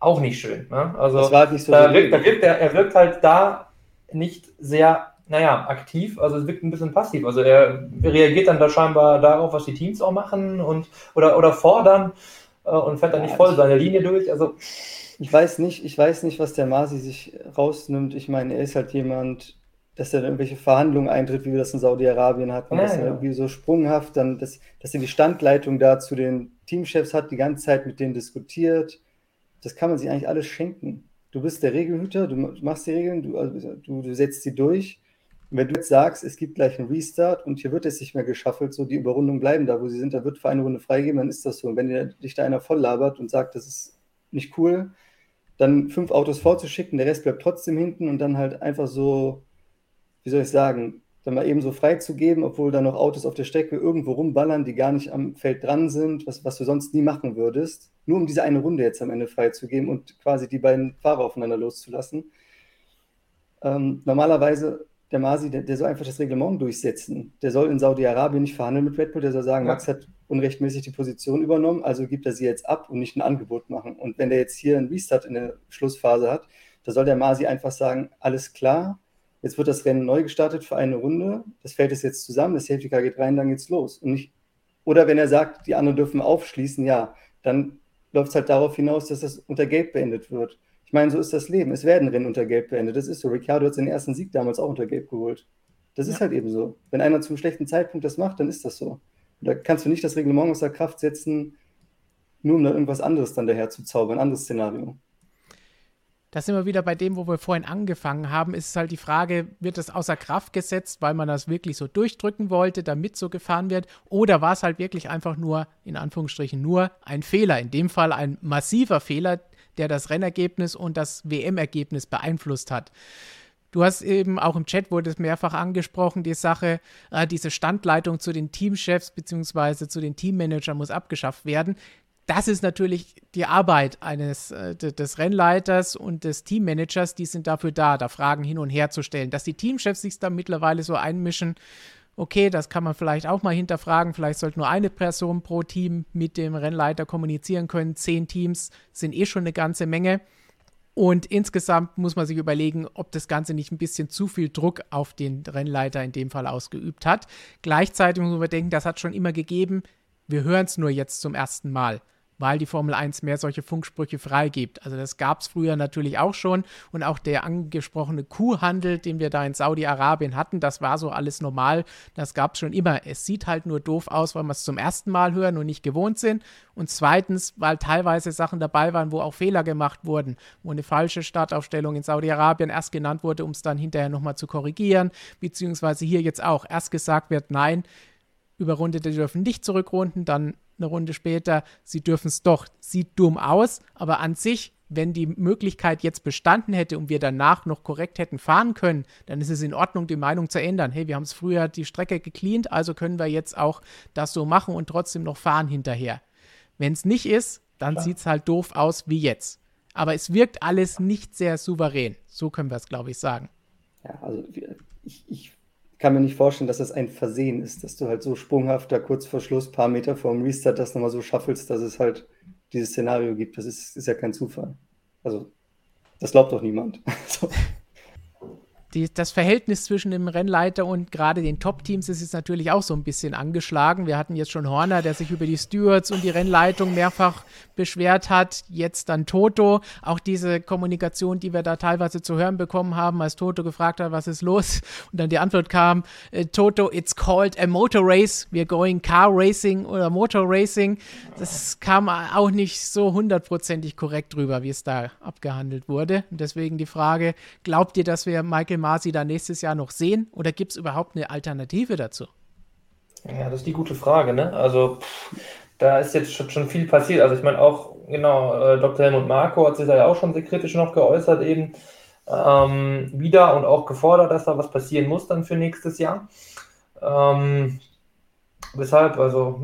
auch nicht schön. Ne? Also das war nicht so da wirkt, da wirkt er, er wirkt halt da nicht sehr, naja, aktiv, also es wirkt ein bisschen passiv. Also er reagiert dann da scheinbar darauf, was die Teams auch machen und oder, oder fordern äh, und fährt dann ja, nicht voll seine Linie durch. Also ich weiß nicht, ich weiß nicht, was der Masi sich rausnimmt. Ich meine, er ist halt jemand, dass er dann irgendwelche Verhandlungen eintritt, wie wir das in Saudi-Arabien hatten, ja, dass er ja. irgendwie so sprunghaft dann, dass, dass er die Standleitung da zu den Teamchefs hat, die ganze Zeit mit denen diskutiert das kann man sich eigentlich alles schenken. Du bist der Regelhüter, du machst die Regeln, du, also, du, du setzt sie durch. Wenn du jetzt sagst, es gibt gleich einen Restart und hier wird es nicht mehr geschaffelt, so die Überrundungen bleiben da, wo sie sind, da wird für eine Runde freigeben, dann ist das so. Und wenn dich da einer voll labert und sagt, das ist nicht cool, dann fünf Autos vorzuschicken, der Rest bleibt trotzdem hinten und dann halt einfach so, wie soll ich sagen, dann mal eben so freizugeben, obwohl da noch Autos auf der Strecke irgendwo rumballern, die gar nicht am Feld dran sind, was, was du sonst nie machen würdest, nur um diese eine Runde jetzt am Ende freizugeben und quasi die beiden Fahrer aufeinander loszulassen. Ähm, normalerweise, der Masi, der, der, soll einfach das Reglement durchsetzen. Der soll in Saudi-Arabien nicht verhandeln mit Red Bull, der soll sagen, ja. Max hat unrechtmäßig die Position übernommen, also gibt er sie jetzt ab und nicht ein Angebot machen. Und wenn der jetzt hier einen Restart in der Schlussphase hat, da soll der Masi einfach sagen, alles klar, Jetzt wird das Rennen neu gestartet für eine Runde. Das Feld ist jetzt zusammen, das Safety Car geht rein, dann geht's los. Und nicht, oder wenn er sagt, die anderen dürfen aufschließen, ja, dann läuft es halt darauf hinaus, dass das unter Gelb beendet wird. Ich meine, so ist das Leben. Es werden Rennen unter Gelb beendet. Das ist so. Ricciardo hat seinen ersten Sieg damals auch unter Gelb geholt. Das ja. ist halt eben so. Wenn einer zum schlechten Zeitpunkt das macht, dann ist das so. Und da kannst du nicht das Reglement aus der Kraft setzen, nur um da irgendwas anderes dann daher zu zaubern, ein anderes Szenario. Da sind wir wieder bei dem, wo wir vorhin angefangen haben, ist halt die Frage, wird das außer Kraft gesetzt, weil man das wirklich so durchdrücken wollte, damit so gefahren wird, oder war es halt wirklich einfach nur, in Anführungsstrichen, nur ein Fehler, in dem Fall ein massiver Fehler, der das Rennergebnis und das WM-Ergebnis beeinflusst hat. Du hast eben auch im Chat wurde es mehrfach angesprochen, die Sache, äh, diese Standleitung zu den Teamchefs bzw. zu den Teammanagern muss abgeschafft werden das ist natürlich die Arbeit eines äh, des Rennleiters und des Teammanagers, die sind dafür da, da Fragen hin und her zu stellen. Dass die Teamchefs sich da mittlerweile so einmischen, okay, das kann man vielleicht auch mal hinterfragen. Vielleicht sollte nur eine Person pro Team mit dem Rennleiter kommunizieren können. Zehn Teams sind eh schon eine ganze Menge. Und insgesamt muss man sich überlegen, ob das Ganze nicht ein bisschen zu viel Druck auf den Rennleiter in dem Fall ausgeübt hat. Gleichzeitig muss man denken, das hat schon immer gegeben. Wir hören es nur jetzt zum ersten Mal weil die Formel 1 mehr solche Funksprüche freigibt. Also das gab es früher natürlich auch schon. Und auch der angesprochene Kuhhandel, den wir da in Saudi-Arabien hatten, das war so alles normal, das gab es schon immer. Es sieht halt nur doof aus, weil wir es zum ersten Mal hören und nicht gewohnt sind. Und zweitens, weil teilweise Sachen dabei waren, wo auch Fehler gemacht wurden, wo eine falsche Startaufstellung in Saudi-Arabien erst genannt wurde, um es dann hinterher nochmal zu korrigieren, beziehungsweise hier jetzt auch. Erst gesagt wird, nein, Überrundete dürfen nicht zurückrunden, dann eine Runde später, sie dürfen es doch. Sieht dumm aus, aber an sich, wenn die Möglichkeit jetzt bestanden hätte und wir danach noch korrekt hätten fahren können, dann ist es in Ordnung, die Meinung zu ändern. Hey, wir haben es früher die Strecke gecleant, also können wir jetzt auch das so machen und trotzdem noch fahren hinterher. Wenn es nicht ist, dann sieht es halt doof aus wie jetzt. Aber es wirkt alles nicht sehr souverän. So können wir es, glaube ich, sagen. Ja, also ich, ich kann mir nicht vorstellen, dass das ein Versehen ist, dass du halt so sprunghaft da kurz vor Schluss, paar Meter vor dem Restart, das nochmal so schaffelst, dass es halt dieses Szenario gibt. Das ist, ist ja kein Zufall. Also Das glaubt doch niemand. die, das Verhältnis zwischen dem Rennleiter und gerade den Top-Teams ist jetzt natürlich auch so ein bisschen angeschlagen. Wir hatten jetzt schon Horner, der sich über die Stewards und die Rennleitung mehrfach beschwert hat. Jetzt dann Toto. Auch diese Kommunikation, die wir da teilweise zu hören bekommen haben, als Toto gefragt hat, was ist los? Und dann die Antwort kam, äh, Toto, it's called a motor race. We're going car racing oder motor racing. Das kam auch nicht so hundertprozentig korrekt drüber, wie es da abgehandelt wurde. Und deswegen die Frage, glaubt ihr, dass wir Michael Masi da nächstes Jahr noch sehen? Oder gibt es überhaupt eine Alternative dazu? Ja, das ist die gute Frage, ne? Also, pff, da ist jetzt schon, viel passiert. Also, ich meine, auch, genau, äh, Dr. Helmut Marko hat sich da ja auch schon sehr kritisch noch geäußert, eben ähm, wieder und auch gefordert, dass da was passieren muss dann für nächstes Jahr. Ähm, weshalb, also,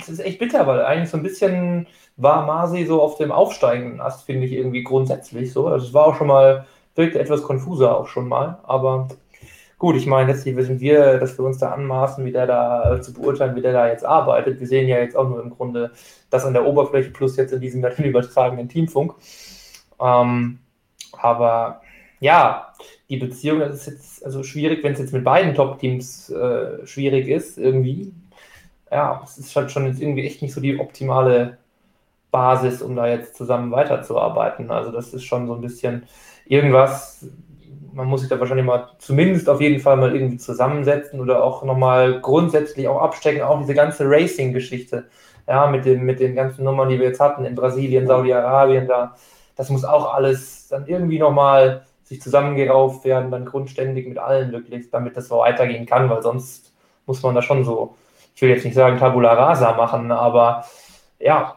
es ist echt bitter, weil eigentlich so ein bisschen war Masi so auf dem aufsteigenden Ast, finde ich irgendwie grundsätzlich so. Also, es war auch schon mal wirkte etwas konfuser auch schon mal, aber gut, ich meine, letztlich wissen wir, dass wir uns da anmaßen, wie der da äh, zu beurteilen, wie der da jetzt arbeitet. Wir sehen ja jetzt auch nur im Grunde das an der Oberfläche plus jetzt in diesem übertragenen Teamfunk. Ähm, aber ja, die Beziehung ist jetzt also schwierig, wenn es jetzt mit beiden Top-Teams äh, schwierig ist, irgendwie. Ja, es ist halt schon jetzt irgendwie echt nicht so die optimale Basis, um da jetzt zusammen weiterzuarbeiten. Also das ist schon so ein bisschen irgendwas, man muss sich da wahrscheinlich mal zumindest auf jeden Fall mal irgendwie zusammensetzen oder auch nochmal grundsätzlich auch abstecken, auch diese ganze Racing-Geschichte, ja, mit den, mit den ganzen Nummern, die wir jetzt hatten in Brasilien, Saudi-Arabien, da, das muss auch alles dann irgendwie nochmal sich zusammengerauft werden, dann grundständig mit allen wirklich, damit das so weitergehen kann, weil sonst muss man da schon so, ich will jetzt nicht sagen Tabula Rasa machen, aber ja,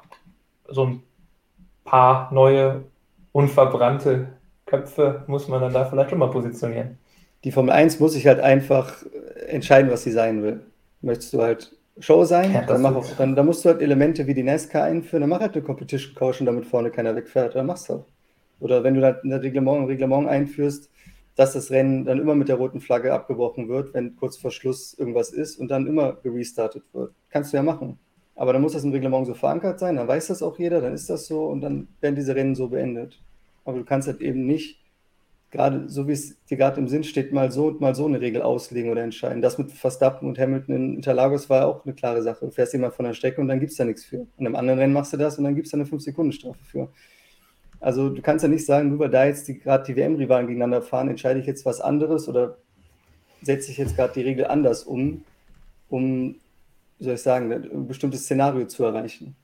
so ein paar neue, unverbrannte Köpfe muss man dann da vielleicht schon mal positionieren. Die Formel 1 muss sich halt einfach entscheiden, was sie sein will. Möchtest du halt Show sein, ja, dann, mach auch, dann, dann, musst du halt Elemente wie die NASCAR einführen, dann mach halt eine Competition Caution, damit vorne keiner wegfährt, dann machst du. Oder wenn du halt ein Reglement, ein Reglement einführst, dass das Rennen dann immer mit der roten Flagge abgebrochen wird, wenn kurz vor Schluss irgendwas ist und dann immer gerestartet wird. Kannst du ja machen. Aber dann muss das im Reglement so verankert sein, dann weiß das auch jeder, dann ist das so und dann werden diese Rennen so beendet. Aber du kannst halt eben nicht, gerade so wie es dir gerade im Sinn steht, mal so und mal so eine Regel auslegen oder entscheiden. Das mit Verstappen und Hamilton in Interlagos war auch eine klare Sache. Du fährst jemand von der Strecke und dann gibt es da nichts für. Und im anderen Rennen machst du das und dann gibt es da eine 5-Sekunden-Strafe für. Also du kannst ja nicht sagen, nur weil da jetzt gerade die WM-Rivalen gegeneinander fahren, entscheide ich jetzt was anderes oder setze ich jetzt gerade die Regel anders um, um, soll ich sagen, ein bestimmtes Szenario zu erreichen.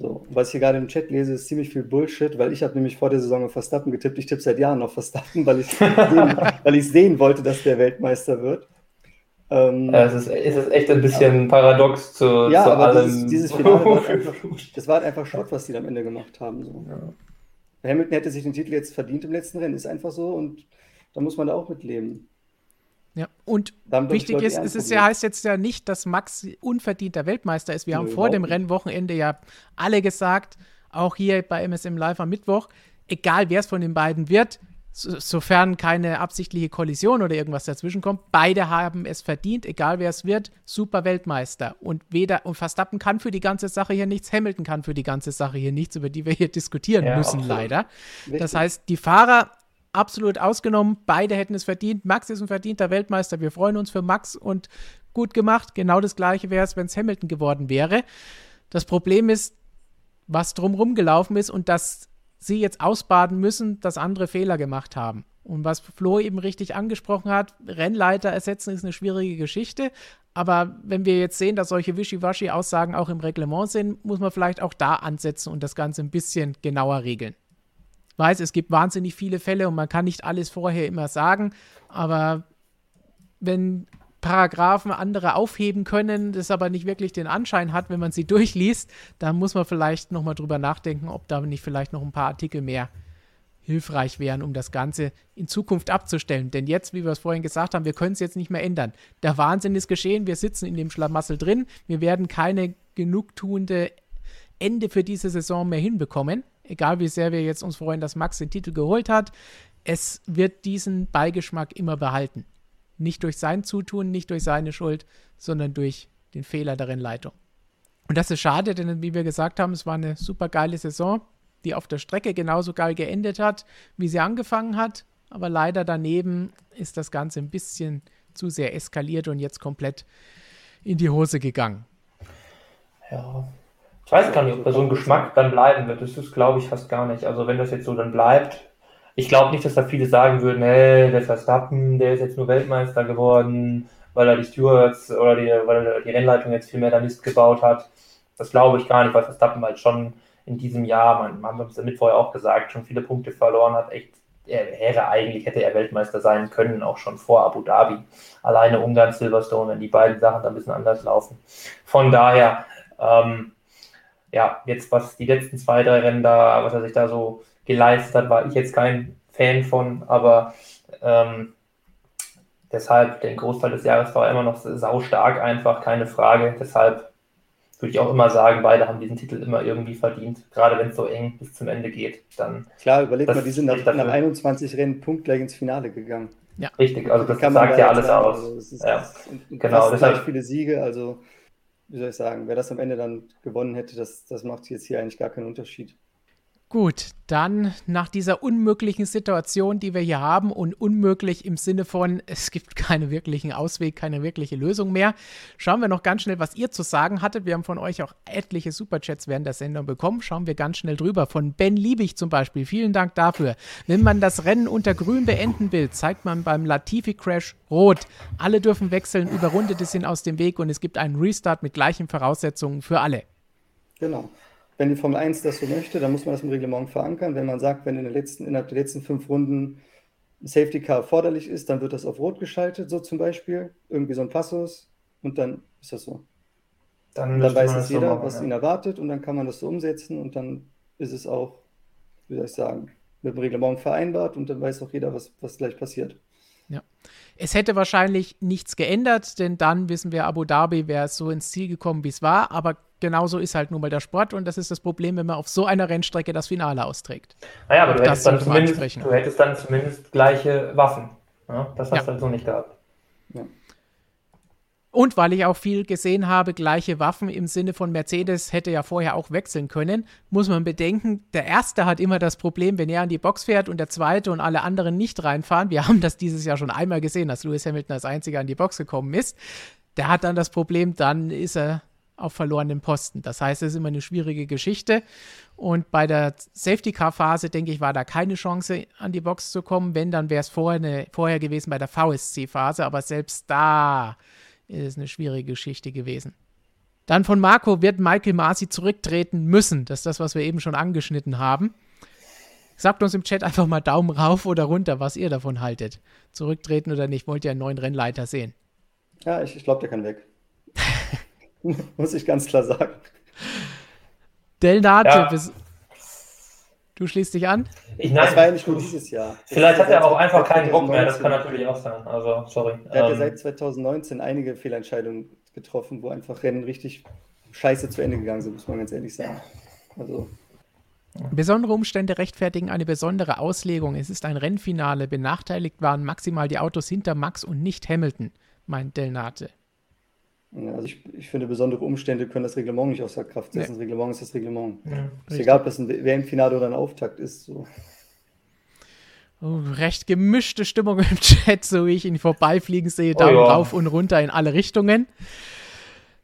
So, was ich hier gerade im Chat lese, ist ziemlich viel Bullshit, weil ich habe nämlich vor der Saison auf Verstappen getippt. Ich tippe seit Jahren auf Verstappen, weil ich, sehen, weil ich sehen wollte, dass der Weltmeister wird. Ähm, es, ist, es ist echt ein bisschen aber, paradox zu, ja, zu aber allem. Dieses, dieses Finale war einfach, das war halt einfach Schrott, was die am Ende gemacht haben. So. Ja. Hamilton hätte sich den Titel jetzt verdient im letzten Rennen, ist einfach so und da muss man da auch mit leben. Ja, und wichtig ist, es ist ja, heißt jetzt ja nicht, dass Max unverdienter Weltmeister ist. Wir Nö, haben vor dem Rennwochenende ja alle gesagt, auch hier bei MSM Live am Mittwoch, egal wer es von den beiden wird, so, sofern keine absichtliche Kollision oder irgendwas dazwischen kommt, beide haben es verdient, egal wer es wird, super Weltmeister. Und weder, und Verstappen kann für die ganze Sache hier nichts, Hamilton kann für die ganze Sache hier nichts, über die wir hier diskutieren ja, müssen, leider. Richtig. Das heißt, die Fahrer absolut ausgenommen. Beide hätten es verdient. Max ist ein verdienter Weltmeister. Wir freuen uns für Max und gut gemacht. Genau das gleiche wäre es, wenn es Hamilton geworden wäre. Das Problem ist, was drumherum gelaufen ist und dass sie jetzt ausbaden müssen, dass andere Fehler gemacht haben. Und was Flo eben richtig angesprochen hat, Rennleiter ersetzen ist eine schwierige Geschichte. Aber wenn wir jetzt sehen, dass solche Wischiwaschi-Aussagen auch im Reglement sind, muss man vielleicht auch da ansetzen und das Ganze ein bisschen genauer regeln weiß, es gibt wahnsinnig viele Fälle und man kann nicht alles vorher immer sagen, aber wenn Paragraphen andere aufheben können, das aber nicht wirklich den Anschein hat, wenn man sie durchliest, dann muss man vielleicht nochmal drüber nachdenken, ob da nicht vielleicht noch ein paar Artikel mehr hilfreich wären, um das Ganze in Zukunft abzustellen. Denn jetzt, wie wir es vorhin gesagt haben, wir können es jetzt nicht mehr ändern. Der Wahnsinn ist geschehen, wir sitzen in dem Schlamassel drin, wir werden keine genugtuende Ende für diese Saison mehr hinbekommen egal wie sehr wir jetzt uns freuen, dass Max den Titel geholt hat, es wird diesen Beigeschmack immer behalten. Nicht durch sein Zutun, nicht durch seine Schuld, sondern durch den Fehler der Rennleitung. Und das ist schade, denn wie wir gesagt haben, es war eine super geile Saison. die auf der Strecke genauso geil geendet hat, wie sie angefangen hat. Aber leider daneben ist das Ganze ein bisschen zu sehr eskaliert und jetzt komplett in die Hose gegangen. Ja. Ich weiß gar nicht, ob da so ein Geschmack dann bleiben wird. Das ist, glaube ich, fast gar nicht. Also wenn das jetzt so dann bleibt, ich glaube nicht, dass da viele sagen würden, hey, der Verstappen, der ist jetzt nur Weltmeister geworden, weil er die Stewards oder die, weil er die Rennleitung jetzt viel mehr da Mist gebaut hat. Das glaube ich gar nicht, weil Verstappen halt schon in diesem Jahr, man, man hat es damit vorher auch gesagt, schon viele Punkte verloren hat, echt er wäre eigentlich, hätte er Weltmeister sein können, auch schon vor Abu Dhabi. Alleine Ungarn, Silverstone, wenn die beiden Sachen da ein bisschen anders laufen. Von daher, ähm, ja, jetzt was die letzten zwei, drei Rennen da, was er sich da so geleistet hat, war ich jetzt kein Fan von, aber ähm, deshalb, der Großteil des Jahres war immer noch sau stark einfach, keine Frage. Deshalb würde ich auch immer sagen, beide haben diesen Titel immer irgendwie verdient. Gerade wenn es so eng bis zum Ende geht, dann. Klar, überleg mal, die sind nach, nach 21 Rennen punktgleich ins Finale gegangen. Ja. Richtig, also das, das sagt ja alles sagen. aus. Also ist, ja. genau, deshalb viele Siege, also wie soll ich sagen, wer das am Ende dann gewonnen hätte, das, das macht jetzt hier eigentlich gar keinen Unterschied. Gut, dann nach dieser unmöglichen Situation, die wir hier haben und unmöglich im Sinne von, es gibt keinen wirklichen Ausweg, keine wirkliche Lösung mehr, schauen wir noch ganz schnell, was ihr zu sagen hattet. Wir haben von euch auch etliche Superchats während der Sendung bekommen. Schauen wir ganz schnell drüber. Von Ben Liebig zum Beispiel. Vielen Dank dafür. Wenn man das Rennen unter grün beenden will, zeigt man beim Latifi Crash rot. Alle dürfen wechseln, überrundete sind aus dem Weg und es gibt einen Restart mit gleichen Voraussetzungen für alle. Genau wenn die Formel 1 das so möchte, dann muss man das im Reglement verankern. Wenn man sagt, wenn in der letzten, innerhalb der letzten fünf Runden ein Safety Car erforderlich ist, dann wird das auf Rot geschaltet, so zum Beispiel. Irgendwie so ein Passus und dann ist das so. Dann, dann weiß es jeder, so machen, was ja. ihn erwartet und dann kann man das so umsetzen und dann ist es auch, wie soll ich sagen, mit dem Reglement vereinbart und dann weiß auch jeder, was, was gleich passiert. Ja. Es hätte wahrscheinlich nichts geändert, denn dann wissen wir, Abu Dhabi wäre so ins Ziel gekommen, wie es war. Aber genauso ist halt nun mal der Sport und das ist das Problem, wenn man auf so einer Rennstrecke das Finale austrägt. Naja, aber du hättest, dann zumindest, du hättest, dann zumindest, gleiche Waffen. Ja? Das hast ja. du halt so nicht gehabt. Ja. Und weil ich auch viel gesehen habe, gleiche Waffen im Sinne von Mercedes hätte ja vorher auch wechseln können, muss man bedenken, der Erste hat immer das Problem, wenn er an die Box fährt und der Zweite und alle anderen nicht reinfahren. Wir haben das dieses Jahr schon einmal gesehen, dass Lewis Hamilton als Einziger an die Box gekommen ist. Der hat dann das Problem, dann ist er auf verlorenen Posten. Das heißt, es ist immer eine schwierige Geschichte. Und bei der Safety-Car-Phase, denke ich, war da keine Chance, an die Box zu kommen. Wenn, dann wäre es vorher, vorher gewesen bei der VSC-Phase. Aber selbst da ist es eine schwierige Geschichte gewesen. Dann von Marco wird Michael Masi zurücktreten müssen. Das ist das, was wir eben schon angeschnitten haben. Sagt uns im Chat einfach mal Daumen rauf oder runter, was ihr davon haltet. Zurücktreten oder nicht? Wollt ihr einen neuen Rennleiter sehen? Ja, ich, ich glaube, der kann weg. Muss ich ganz klar sagen. Del Nate, ja. du schließt dich an? Ich, nein, das war ja nicht nur dieses Jahr. Vielleicht hat er auch einfach keinen Bock mehr, das kann natürlich auch sein. Also, sorry. Er hat ja ähm, seit 2019 einige Fehlentscheidungen getroffen, wo einfach Rennen richtig scheiße zu Ende gegangen sind, muss man ganz ehrlich sagen. Also. Besondere Umstände rechtfertigen eine besondere Auslegung. Es ist ein Rennfinale. Benachteiligt waren maximal die Autos hinter Max und nicht Hamilton, meint Delnate. Also ich, ich finde, besondere Umstände können das Reglement nicht außer Kraft setzen. Nee. Das Reglement ist das Reglement. Ja, ist egal, ob das ein WM-Finale oder ein Auftakt ist. So. Oh, recht gemischte Stimmung im Chat, so wie ich ihn vorbeifliegen sehe. Daumen oh, ja. rauf und runter in alle Richtungen.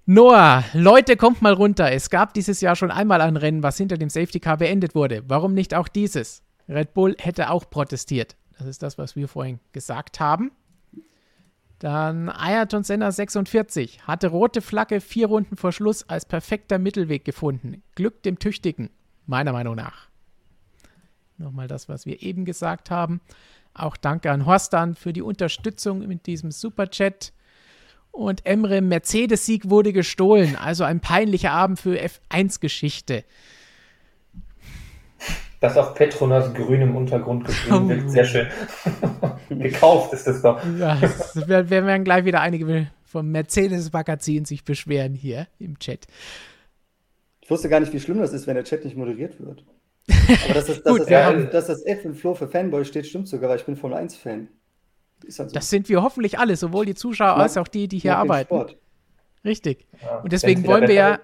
Noah, Leute, kommt mal runter. Es gab dieses Jahr schon einmal ein Rennen, was hinter dem Safety Car beendet wurde. Warum nicht auch dieses? Red Bull hätte auch protestiert. Das ist das, was wir vorhin gesagt haben. Dann Ayrton Senna 46 hatte rote Flagge vier Runden vor Schluss als perfekter Mittelweg gefunden. Glück dem Tüchtigen, meiner Meinung nach. Nochmal das, was wir eben gesagt haben. Auch danke an Horstan für die Unterstützung mit diesem Superchat. Und Emre, Mercedes-Sieg wurde gestohlen. Also ein peinlicher Abend für F1-Geschichte das auf Petronas grünem Untergrund geschrieben wird. Sehr schön. Gekauft ist das doch. Ja, das werden gleich wieder einige vom Mercedes-Magazin sich beschweren hier im Chat. Ich wusste gar nicht, wie schlimm das ist, wenn der Chat nicht moderiert wird. Aber dass das, dass Gut, das, ja. dass das F in Flo für Fanboy steht, stimmt sogar, weil ich bin Formel 1-Fan. Halt so. Das sind wir hoffentlich alle, sowohl die Zuschauer mag, als auch die, die hier arbeiten. Sport. Richtig. Ja, Und deswegen wollen wir ja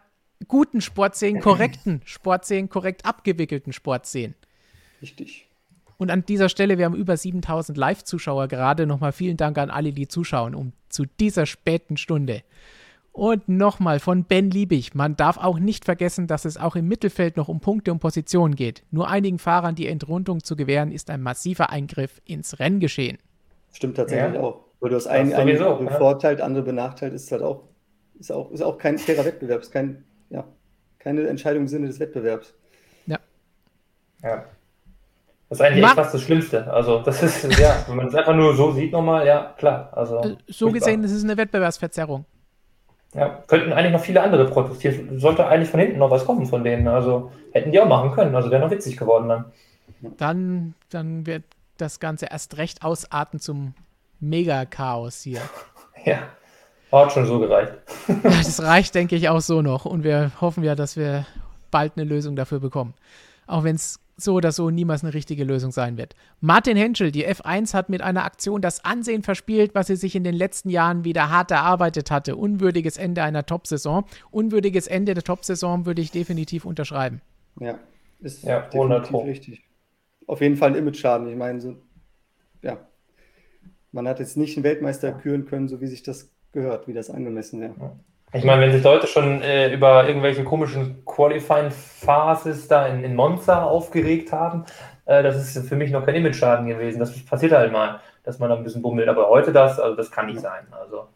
guten Sportszenen, korrekten Sportszenen, korrekt abgewickelten Sportszenen. Richtig. Und an dieser Stelle, wir haben über 7000 Live-Zuschauer gerade. Nochmal vielen Dank an alle, die zuschauen, um zu dieser späten Stunde. Und nochmal von Ben Liebig. Man darf auch nicht vergessen, dass es auch im Mittelfeld noch um Punkte und Positionen geht. Nur einigen Fahrern die Entrundung zu gewähren, ist ein massiver Eingriff ins Renngeschehen. Stimmt tatsächlich Ja. auch. Weil du hast einen, Das einen sowieso, ja. bevorteilt, andere benachteilt, ist halt auch, ist auch, ist auch kein fairer Wettbewerb, ist kein, keine Entscheidung im Sinne des Wettbewerbs. Ja. Das ist eigentlich Ma- echt fast das Schlimmste. Also, das ist, ja, wenn man es einfach nur so sieht nochmal, ja, klar. Also, Äh, So gesehen, das ist eine Wettbewerbsverzerrung. Ja, könnten eigentlich noch viele andere protestieren. Sollte eigentlich von hinten noch was kommen von denen. Also, hätten die auch machen können. Also, wäre noch witzig geworden dann. Dann, dann wird das Ganze erst recht ausarten zum Mega-Chaos hier. Ja. Hat schon so gereicht. Das reicht, denke ich, auch so noch. Und wir hoffen ja, dass wir bald eine Lösung dafür bekommen. Auch wenn es so oder so niemals eine richtige Lösung sein wird. Martin Henschel, die F1 hat mit einer Aktion das Ansehen verspielt, was sie sich in den letzten Jahren wieder hart erarbeitet hatte. Unwürdiges Ende einer Top-Saison. Unwürdiges Ende der Top-Saison würde ich definitiv unterschreiben. Ja, ist Ja, 100 definitiv richtig. Auf jeden Fall ein Image-Schaden. Ich meine, so, ja, man hat jetzt nicht einen Weltmeister küren können, so wie sich das gehört, wie das angemessen wäre. Ich meine, wenn sich Leute schon äh, über irgendwelche komischen Qualifying-Phases da in, in Monza aufgeregt haben, äh, das ist für mich noch kein Image-Schaden gewesen. Das passiert halt mal, dass man da ein bisschen bummelt. Aber heute das, also das kann nicht sein. Also,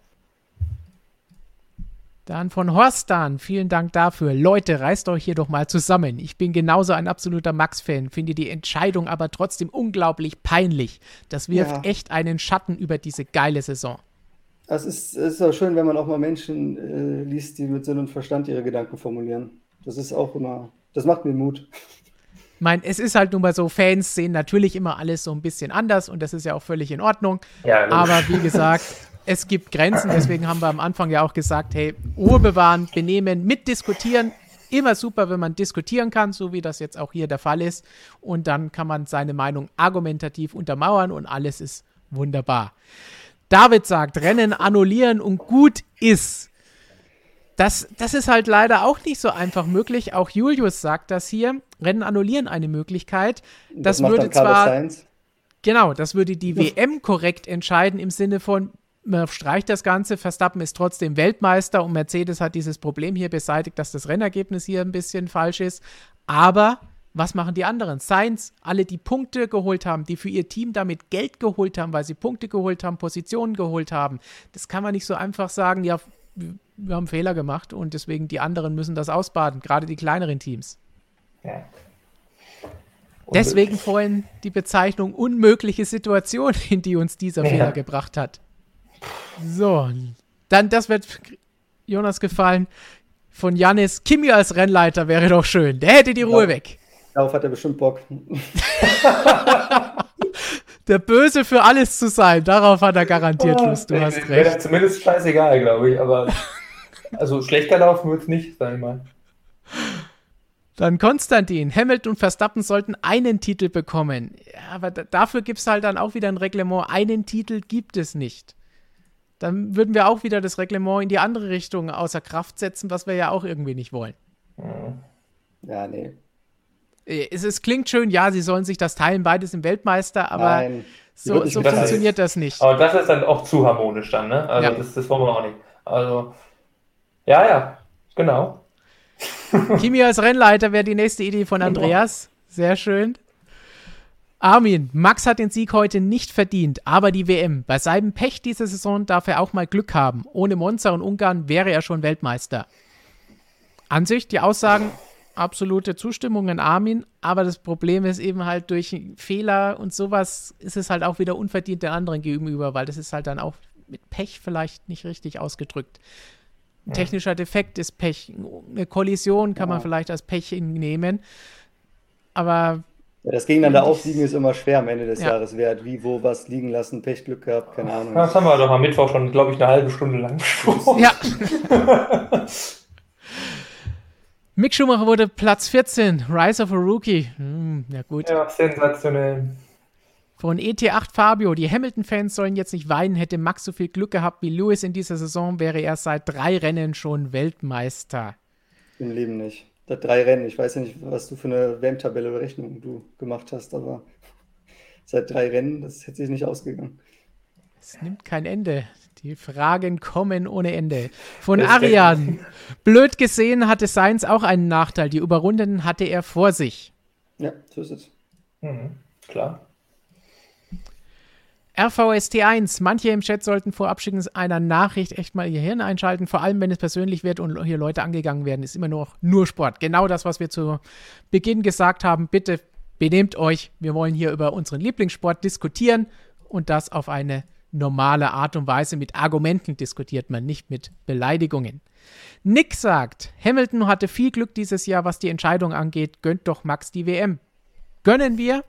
Dann von Horstan, vielen Dank dafür. Leute, reißt euch hier doch mal zusammen. Ich bin genauso ein absoluter Max-Fan, finde die Entscheidung aber trotzdem unglaublich peinlich. Das wirft Ja. echt einen Schatten über diese geile Saison. Es ist, ist auch schön, wenn man auch mal Menschen äh, liest, die mit Sinn und Verstand ihre Gedanken formulieren. Das ist auch immer, das macht mir Mut. Ich meine, es ist halt nun mal so, Fans sehen natürlich immer alles so ein bisschen anders und das ist ja auch völlig in Ordnung. ja. Aber wie gesagt, es gibt Grenzen, deswegen haben wir am Anfang ja auch gesagt, hey, Ruhe bewahren, benehmen, mitdiskutieren. Immer super, wenn man diskutieren kann, so wie das jetzt auch hier der Fall ist. Und dann kann man seine Meinung argumentativ untermauern und alles ist wunderbar. David sagt, Rennen annullieren und gut ist. Das, das ist halt leider auch nicht so einfach möglich. Auch Julius sagt das hier. Rennen annullieren eine Möglichkeit. Das, macht würde zwar Sainz. Genau, das würde die WM korrekt entscheiden im Sinne von, man streicht das Ganze, Verstappen ist trotzdem Weltmeister und Mercedes hat dieses Problem hier beseitigt, dass das Rennergebnis hier ein bisschen falsch ist. Aber was machen die anderen? Sainz, alle, die Punkte geholt haben, die für ihr Team damit Geld geholt haben, weil sie Punkte geholt haben, Positionen geholt haben. Das kann man nicht so einfach sagen, ja, wir haben Fehler gemacht und deswegen die anderen müssen das ausbaden, gerade die kleineren Teams. ja. Deswegen vorhin die Bezeichnung unmögliche Situation, in die uns dieser Ja. Fehler gebracht hat. So, dann das wird Jonas gefallen. Von Janis, Kimi als Rennleiter wäre doch schön. Der hätte die Ruhe Ja. weg. Darauf hat er bestimmt Bock. Der Böse für alles zu sein, darauf hat er garantiert Lust. Du Wäre- hast wäre recht. Zumindest scheißegal, glaube ich. Aber also schlechter laufen wird es nicht, sag ich mal. Dann Konstantin, Hamilton und Verstappen sollten einen Titel bekommen. Ja, aber da, dafür gibt es halt dann auch wieder ein Reglement. Einen Titel gibt es nicht. Dann würden wir auch wieder das Reglement in die andere Richtung außer Kraft setzen, was wir ja auch irgendwie nicht wollen. Ja, nee. Äh, Es, es klingt schön, ja, sie sollen sich das teilen, beides im Weltmeister, aber Nein. So, so das ist- funktioniert das nicht. Aber das ist dann auch zu harmonisch dann, ne? Also Ja. das, das wollen wir auch nicht. Also, ja, ja, genau. Kimi als Rennleiter wäre die nächste Idee von Andreas. Sehr schön. Armin, Max hat den Sieg heute nicht verdient, aber die WM. Bei seinem Pech diese Saison darf er auch mal Glück haben. Ohne Monza und Ungarn wäre er schon Weltmeister. An sich die Aussagen, absolute Zustimmung an Armin, aber das Problem ist eben halt durch Fehler und sowas ist es halt auch wieder unverdient den anderen gegenüber, weil das ist halt dann auch mit Pech vielleicht nicht richtig ausgedrückt. Ein technischer Defekt ist Pech. Eine Kollision kann man Ja. vielleicht als Pech nehmen. Aber Ja, das gegeneinander aufsiegen ist immer schwer am Ende des Ja. Jahres. Wer hat wie, wo, was liegen lassen, Pech, Glück gehabt, keine Ahnung. Das haben wir doch am Mittwoch schon, glaube ich, eine halbe Stunde lang besprochen. ja. Mick Schumacher wurde Platz 14. Rise of a Rookie. Hm, ja gut. Ja, sensationell. Von ET8 Fabio. Die Hamilton-Fans sollen jetzt nicht weinen. Hätte Max so viel Glück gehabt wie Lewis in dieser Saison, wäre er seit drei Rennen schon Weltmeister. Im Leben nicht. Da drei Rennen. Ich weiß ja nicht, was du für eine WM-Tabelle-Berechnung du gemacht hast, aber seit drei Rennen, das hätte sich nicht ausgegangen. Es nimmt kein Ende. Die Fragen kommen ohne Ende. Von Arian. Blöd gesehen hatte Sainz auch einen Nachteil. Die Überrundeten hatte er vor sich. Ja, so ist es. Mhm, klar. RVST1. Manche im Chat sollten vor Abschicken einer Nachricht echt mal ihr Hirn einschalten, vor allem wenn es persönlich wird und hier Leute angegangen werden. Ist immer noch nur Sport. Genau das, was wir zu Beginn gesagt haben. Bitte benehmt euch. Wir wollen hier über unseren Lieblingssport diskutieren und das auf eine normale Art und Weise. Mit Argumenten diskutiert man, nicht mit Beleidigungen. Nick sagt, Hamilton hatte viel Glück dieses Jahr, was die Entscheidung angeht. Gönnt doch Max die WM. Gönnen wir?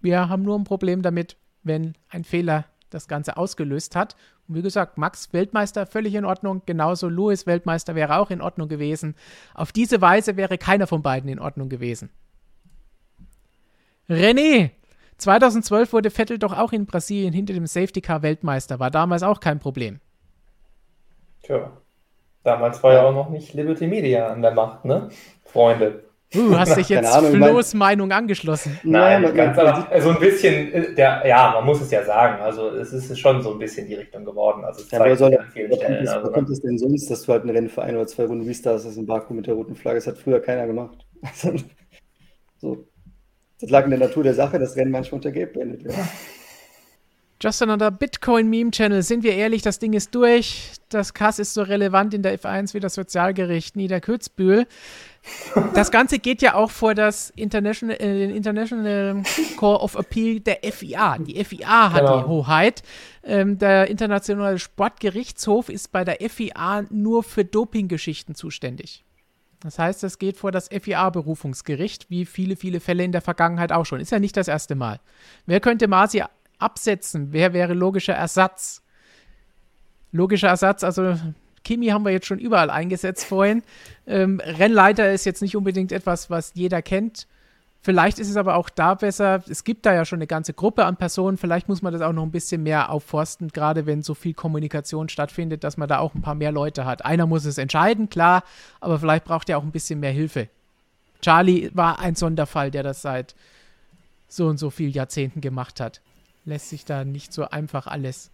Wir haben nur ein Problem damit, wenn ein Fehler das Ganze ausgelöst hat. Und wie gesagt, Max Weltmeister völlig in Ordnung, genauso Louis Weltmeister wäre auch in Ordnung gewesen. Auf diese Weise wäre keiner von beiden in Ordnung gewesen. René, 2012 wurde Vettel doch auch in Brasilien hinter dem Safety Car Weltmeister, war damals auch kein Problem. Tja, damals war ja auch noch nicht Liberty Media an der Macht, ne? Freunde. Du hast dich jetzt Ahnung, Flo's Meinung angeschlossen. Nein, Nein ganz aber, so ein bisschen, äh, der, ja, man muss es ja sagen. Also es ist schon so ein bisschen die Richtung geworden. Also es ja, wer soll, an vielen Stellen. Also, kommt es denn sonst, dass du halt ein Rennen für ein oder zwei Runden restartest in Baku mit der roten Flagge? Das hat früher keiner gemacht. so. Das lag in der Natur der Sache, das Rennen manchmal unter Gelb beendet wird. Ja. Just another Bitcoin-Meme-Channel. Sind wir ehrlich, das Ding ist durch. Das Kass ist so relevant in der F1 wie das Sozialgericht Niederkürzbühl. Das Ganze geht ja auch vor das International, äh, International Court of Appeal der FIA. Die FIA hat genau. die Hoheit. Ähm, der Internationale Sportgerichtshof ist bei der FIA nur für Dopinggeschichten zuständig. Das heißt, das geht vor das FIA-Berufungsgericht, wie viele, viele Fälle in der Vergangenheit auch schon. Ist ja nicht das erste Mal. Wer könnte Masi absetzen? Wer wäre logischer Ersatz? Logischer Ersatz, also Kimi haben wir jetzt schon überall eingesetzt vorhin. Ähm, Rennleiter ist jetzt nicht unbedingt etwas, was jeder kennt. Vielleicht ist es aber auch da besser. Es gibt da ja schon eine ganze Gruppe an Personen. Vielleicht muss man das auch noch ein bisschen mehr aufforsten, gerade wenn so viel Kommunikation stattfindet, dass man da auch ein paar mehr Leute hat. Einer muss es entscheiden, klar, aber vielleicht braucht er auch ein bisschen mehr Hilfe. Charlie war ein Sonderfall, der das seit so und so vielen Jahrzehnten gemacht hat. Lässt sich da nicht so einfach alles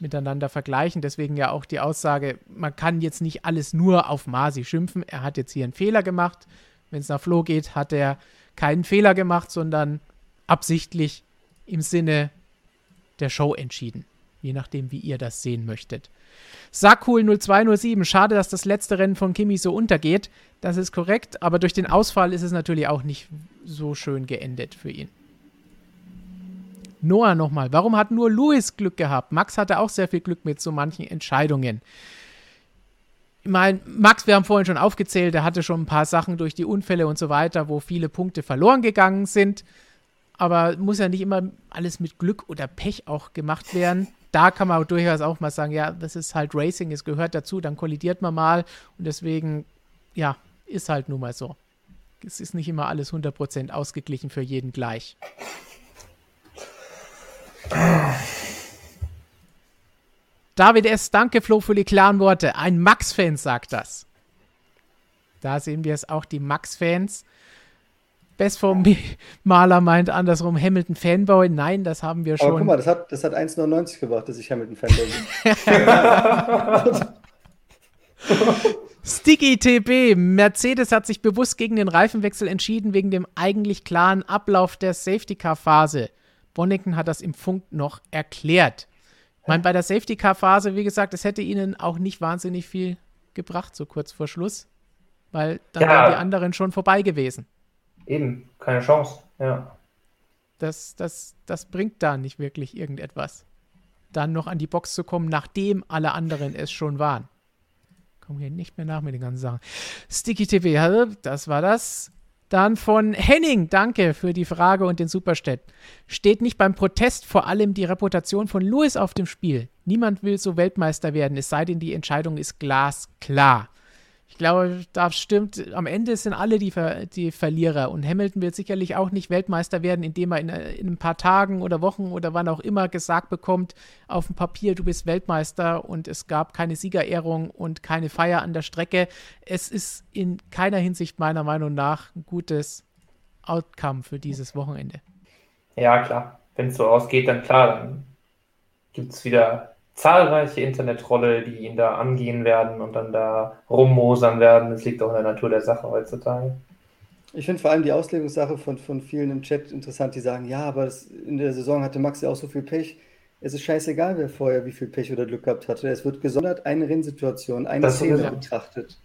miteinander vergleichen. Deswegen ja auch die Aussage, man kann jetzt nicht alles nur auf Masi schimpfen. Er hat jetzt hier einen Fehler gemacht. Wenn es nach Flo geht, hat er keinen Fehler gemacht, sondern absichtlich im Sinne der Show entschieden. Je nachdem, wie ihr das sehen möchtet. Sakul 0207, schade, dass das letzte Rennen von Kimi so untergeht. Das ist korrekt, aber durch den Ausfall ist es natürlich auch nicht so schön geendet für ihn. Noah nochmal, warum hat nur Louis Glück gehabt? Max hatte auch sehr viel Glück mit so manchen Entscheidungen ich meine, Max, wir haben vorhin schon aufgezählt, er hatte schon ein paar Sachen durch die Unfälle und so weiter, wo viele Punkte verloren gegangen sind. Aber muss ja nicht immer alles mit Glück oder Pech auch gemacht werden. Da kann man durchaus auch mal sagen, ja, das ist halt Racing, es gehört dazu, dann kollidiert man mal. Und deswegen, ja, ist halt nun mal so. Es ist nicht immer alles 100% ausgeglichen für jeden gleich. David S., danke Flo für die klaren Worte. Ein Max-Fan sagt das. Da sehen wir es auch, die Max-Fans. Best vom Maler meint andersrum Hamilton Fanboy. Nein, das haben wir schon. Aber guck mal, das hat, das hat 1,99 gebracht, dass ich Hamilton Fanboy bin. Sticky TB. Mercedes hat sich bewusst gegen den Reifenwechsel entschieden, wegen dem eigentlich klaren Ablauf der Safety-Car-Phase. Bonnington hat das im Funk noch erklärt. Ich meine, bei der Safety-Car-Phase, wie gesagt, es hätte ihnen auch nicht wahnsinnig viel gebracht, so kurz vor Schluss, weil dann ja. wären die anderen schon vorbei gewesen. Eben, keine Chance, ja. Das, das, das bringt da nicht wirklich irgendetwas. Dann noch an die Box zu kommen, nachdem alle anderen es schon waren. Kommen hier nicht mehr nach mit den ganzen Sachen. Sticky TV, das war das. Dann von Henning, danke für die Frage und den Superstat. Steht nicht beim Protest vor allem die Reputation von Lewis auf dem Spiel? Niemand will so Weltmeister werden, es sei denn, die Entscheidung ist glasklar. Ich glaube, da stimmt, am Ende sind alle die, Ver die Verlierer und Hamilton wird sicherlich auch nicht Weltmeister werden, indem er in, in, ein paar Tagen oder Wochen oder wann auch immer gesagt bekommt, auf dem Papier, du bist Weltmeister und es gab keine Siegerehrung und keine Feier an der Strecke. Es ist in keiner Hinsicht meiner Meinung nach ein gutes Outcome für dieses Wochenende. Ja, klar. Wenn es so ausgeht, dann klar, dann gibt es wieder zahlreiche Internetrolle, die ihn da angehen werden und dann da rummosern werden. Das liegt auch in der Natur der Sache heutzutage. Ich finde vor allem die Auslegungssache von, von vielen im Chat interessant, die sagen, ja, aber das, in der Saison hatte Max ja auch so viel Pech. Es ist scheißegal, wer vorher wie viel Pech oder Glück gehabt hatte. Es wird gesondert eine Rennsituation, eine das Szene betrachtet.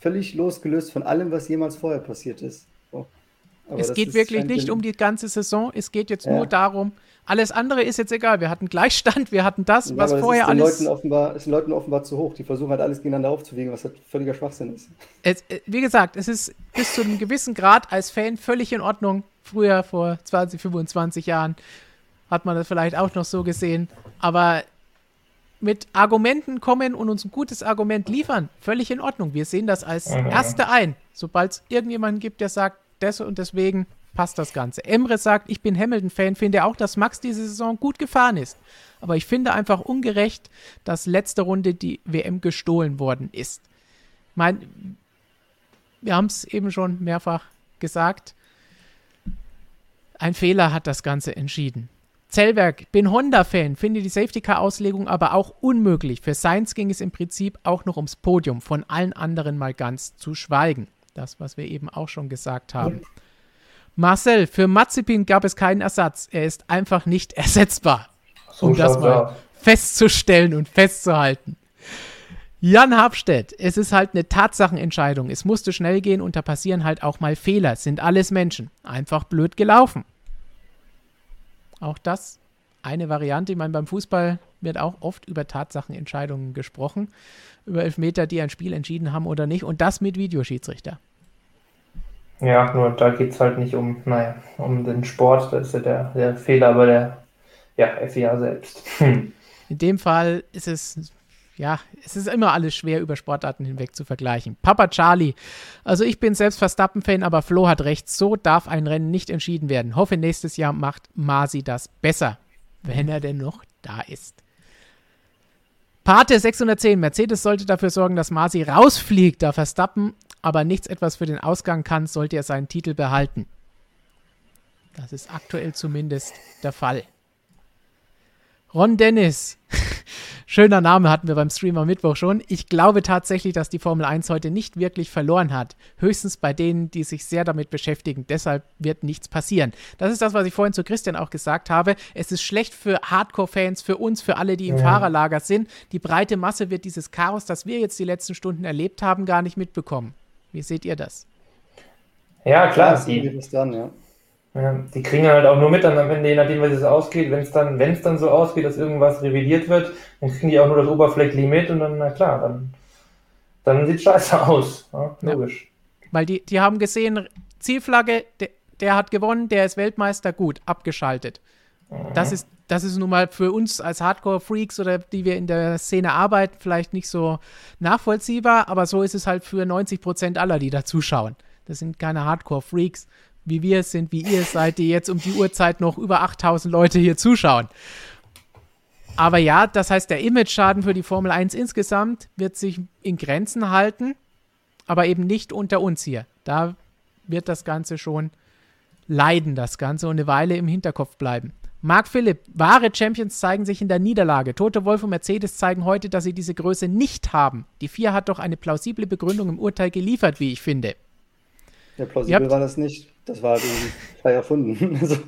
Völlig losgelöst von allem, was jemals vorher passiert ist. So. es geht wirklich nicht um die ganze Saison. Es geht jetzt ja. nur darum, alles andere ist jetzt egal. Wir hatten Gleichstand, wir hatten das, ja, was vorher ist alles. Leuten offenbar, ist den Leuten offenbar zu hoch. Die versuchen halt alles gegeneinander aufzuwiegen, was halt völliger Schwachsinn ist. Es, äh, wie gesagt, es ist bis zu einem gewissen Grad als Fan völlig in Ordnung. Früher, vor 20, 25 Jahren, hat man das vielleicht auch noch so gesehen. Aber mit Argumenten kommen und uns ein gutes Argument liefern, völlig in Ordnung. Wir sehen das als mhm. Erste ein. Sobald es irgendjemanden gibt, der sagt, das und deswegen passt das Ganze. Emre sagt, ich bin Hamilton-Fan, finde auch, dass Max diese Saison gut gefahren ist. Aber ich finde einfach ungerecht, dass letzte Runde die WM gestohlen worden ist. Mein, wir haben es eben schon mehrfach gesagt. Ein Fehler hat das Ganze entschieden. Zellwerk, bin Honda-Fan, finde die Safety-Car-Auslegung aber auch unmöglich. Für Sainz ging es im Prinzip auch noch ums Podium, von allen anderen mal ganz zu schweigen. Das, was wir eben auch schon gesagt haben. Marcel, für Mazepin gab es keinen Ersatz. Er ist einfach nicht ersetzbar. So um das mal ja. festzustellen und festzuhalten. Jan Habstedt, es ist halt eine Tatsachenentscheidung. Es musste schnell gehen und da passieren halt auch mal Fehler. Sind alles Menschen. Einfach blöd gelaufen. Auch das eine Variante. Ich meine, beim Fußball wird auch oft über Tatsachenentscheidungen gesprochen. Über Elfmeter, die ein Spiel entschieden haben oder nicht. Und das mit Videoschiedsrichter. Ja, nur da geht es halt nicht um, naja, um den Sport, das ist ja der, der Fehler bei der ja, FIA selbst. Hm. In dem Fall ist es, ja, es ist immer alles schwer, über Sportarten hinweg zu vergleichen. Papa Charlie, also ich bin selbst Verstappen-Fan, aber Flo hat recht, so darf ein Rennen nicht entschieden werden. Hoffe, nächstes Jahr macht Masi das besser, wenn er denn noch da ist. Pate 610, Mercedes sollte dafür sorgen, dass Masi rausfliegt, da Verstappen aber nichts etwas für den Ausgang kann, sollte er seinen Titel behalten. Das ist aktuell zumindest der Fall. Ron Dennis. Schöner Name hatten wir beim Stream am Mittwoch schon. Ich glaube tatsächlich, dass die Formel 1 heute nicht wirklich verloren hat. Höchstens bei denen, die sich sehr damit beschäftigen. Deshalb wird nichts passieren. Das ist das, was ich vorhin zu Christian auch gesagt habe. Es ist schlecht für Hardcore-Fans, für uns, für alle, die im ja. Fahrerlager sind. Die breite Masse wird dieses Chaos, das wir jetzt die letzten Stunden erlebt haben, gar nicht mitbekommen. Wie seht ihr das? Ja, klar. Die, dann, ja. Ja, die kriegen halt auch nur mit dann am Ende, je nachdem, wie es ausgeht. Wenn es dann, wenn es dann so ausgeht, dass irgendwas revidiert wird, dann kriegen die auch nur das oberflächliche mit und dann, na klar, dann, dann sieht scheiße aus. Ja, logisch. Ja. Weil die, die haben gesehen, Zielflagge, der, der hat gewonnen, der ist Weltmeister, gut, abgeschaltet. Das ist das ist nun mal für uns als Hardcore-Freaks oder die wir in der Szene arbeiten, vielleicht nicht so nachvollziehbar, aber so ist es halt für 90 Prozent aller, die da zuschauen. Das sind keine Hardcore-Freaks, wie wir es sind, wie ihr es seid, die jetzt um die Uhrzeit noch über 8000 Leute hier zuschauen. Aber ja, das heißt, der Image-Schaden für die Formel 1 insgesamt wird sich in Grenzen halten, aber eben nicht unter uns hier. Da wird das Ganze schon leiden, das Ganze, und eine Weile im Hinterkopf bleiben. Marc Philipp, wahre Champions zeigen sich in der Niederlage. Tote Wolf und Mercedes zeigen heute, dass sie diese Größe nicht haben. Die FIA hat doch eine plausible Begründung im Urteil geliefert, wie ich finde. Ja, plausibel war das nicht. Das war frei erfunden. Also,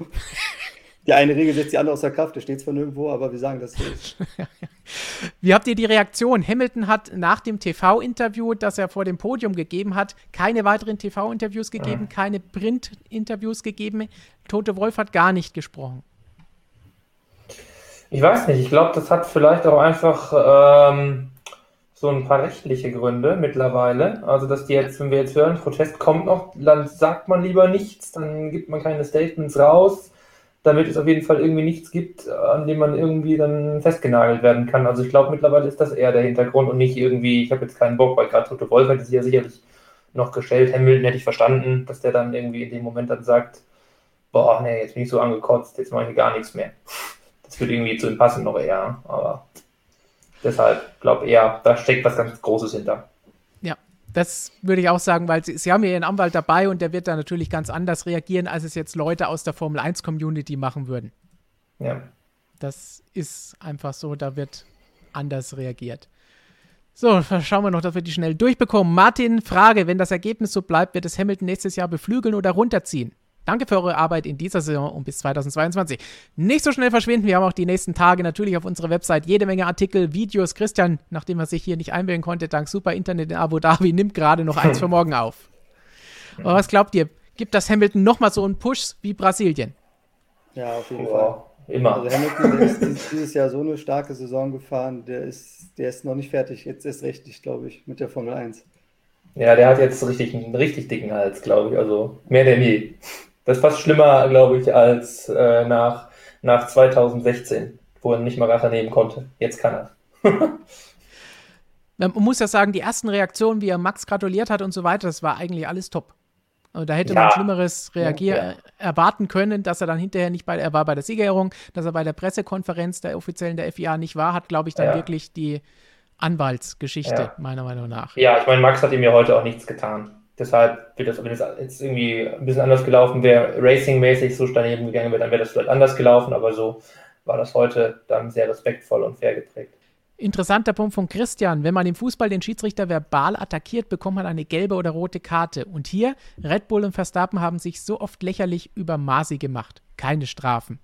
die eine Regel setzt die andere außer Kraft. Da steht zwar nirgendwo, aber wir sagen das so. Wie habt ihr die Reaktion? Hamilton hat nach dem TV-Interview, das er vor dem Podium gegeben hat, keine weiteren TV-Interviews gegeben, keine Print-Interviews gegeben. Tote Wolf hat gar nicht gesprochen. Ich weiß nicht, ich glaube, das hat vielleicht auch einfach ähm, so ein paar rechtliche Gründe mittlerweile. Also, dass die jetzt, wenn wir jetzt hören, Protest kommt noch, dann sagt man lieber nichts, dann gibt man keine Statements raus. damit es auf jeden Fall irgendwie nichts gibt, an dem man irgendwie dann festgenagelt werden kann. Also ich glaube, mittlerweile ist das eher der Hintergrund und nicht irgendwie, ich habe jetzt keinen Bock, weil gerade Toto Wolf hat es ja sicherlich noch gestellt. Hamilton hätte ich verstanden, dass der dann irgendwie in dem Moment dann sagt, boah, nee, jetzt bin ich so angekotzt, jetzt mache ich gar nichts mehr. Das würde irgendwie zu ihm passen noch eher, aber deshalb glaube eher, da steckt was ganz Großes hinter. Ja, das würde ich auch sagen, weil sie, sie haben ja ihren Anwalt dabei und der wird da natürlich ganz anders reagieren, als es jetzt Leute aus der Formel 1 Community machen würden. Ja. Das ist einfach so, da wird anders reagiert. So, schauen wir noch, dass wir die schnell durchbekommen. Martin, Frage, wenn das Ergebnis so bleibt, wird es Hamilton nächstes Jahr beflügeln oder runterziehen? Danke für eure Arbeit in dieser Saison und bis 2022. Nicht so schnell verschwinden. Wir haben auch die nächsten Tage natürlich auf unserer Website jede Menge Artikel, Videos. Christian, nachdem er sich hier nicht einwählen konnte, dank super Internet in Abu Dhabi, nimmt gerade noch eins für morgen auf. Aber was glaubt ihr? Gibt das Hamilton nochmal so einen Push wie Brasilien? Ja, auf jeden Ja, Fall. immer. Also Hamilton der ist dieses, dieses Jahr so eine starke Saison gefahren, der ist, der ist noch nicht fertig. Jetzt ist richtig, glaube ich, mit der Formel 1. Ja, der hat jetzt richtig einen richtig dicken Hals, glaube ich. Also mehr denn je. Das ist fast schlimmer, glaube ich, als äh, nach, nach 2016, wo er nicht mal Rache nehmen konnte. Jetzt kann er. Man muss ja sagen, die ersten Reaktionen, wie er Max gratuliert hat und so weiter, das war eigentlich alles top. Also da hätte Ja. man Schlimmeres reagier Ja, äh, erwarten können, dass er dann hinterher nicht bei, er war bei der Siegerehrung, dass er bei der Pressekonferenz der offiziellen der FIA nicht war, hat, glaube ich, dann Ja. wirklich die Anwaltsgeschichte, Ja. meiner Meinung nach. Ja, ich meine, Max hat ihm ja heute auch nichts getan. Deshalb wird das, wenn es jetzt irgendwie ein bisschen anders gelaufen wäre, racingmäßig so daneben gegangen wäre, dann wäre das vielleicht anders gelaufen, aber so war das heute dann sehr respektvoll und fair geprägt. Interessanter Punkt von Christian. Wenn man im Fußball den Schiedsrichter verbal attackiert, bekommt man eine gelbe oder rote Karte. Und hier, Red Bull und Verstappen haben sich so oft lächerlich über Masi gemacht. Keine Strafen.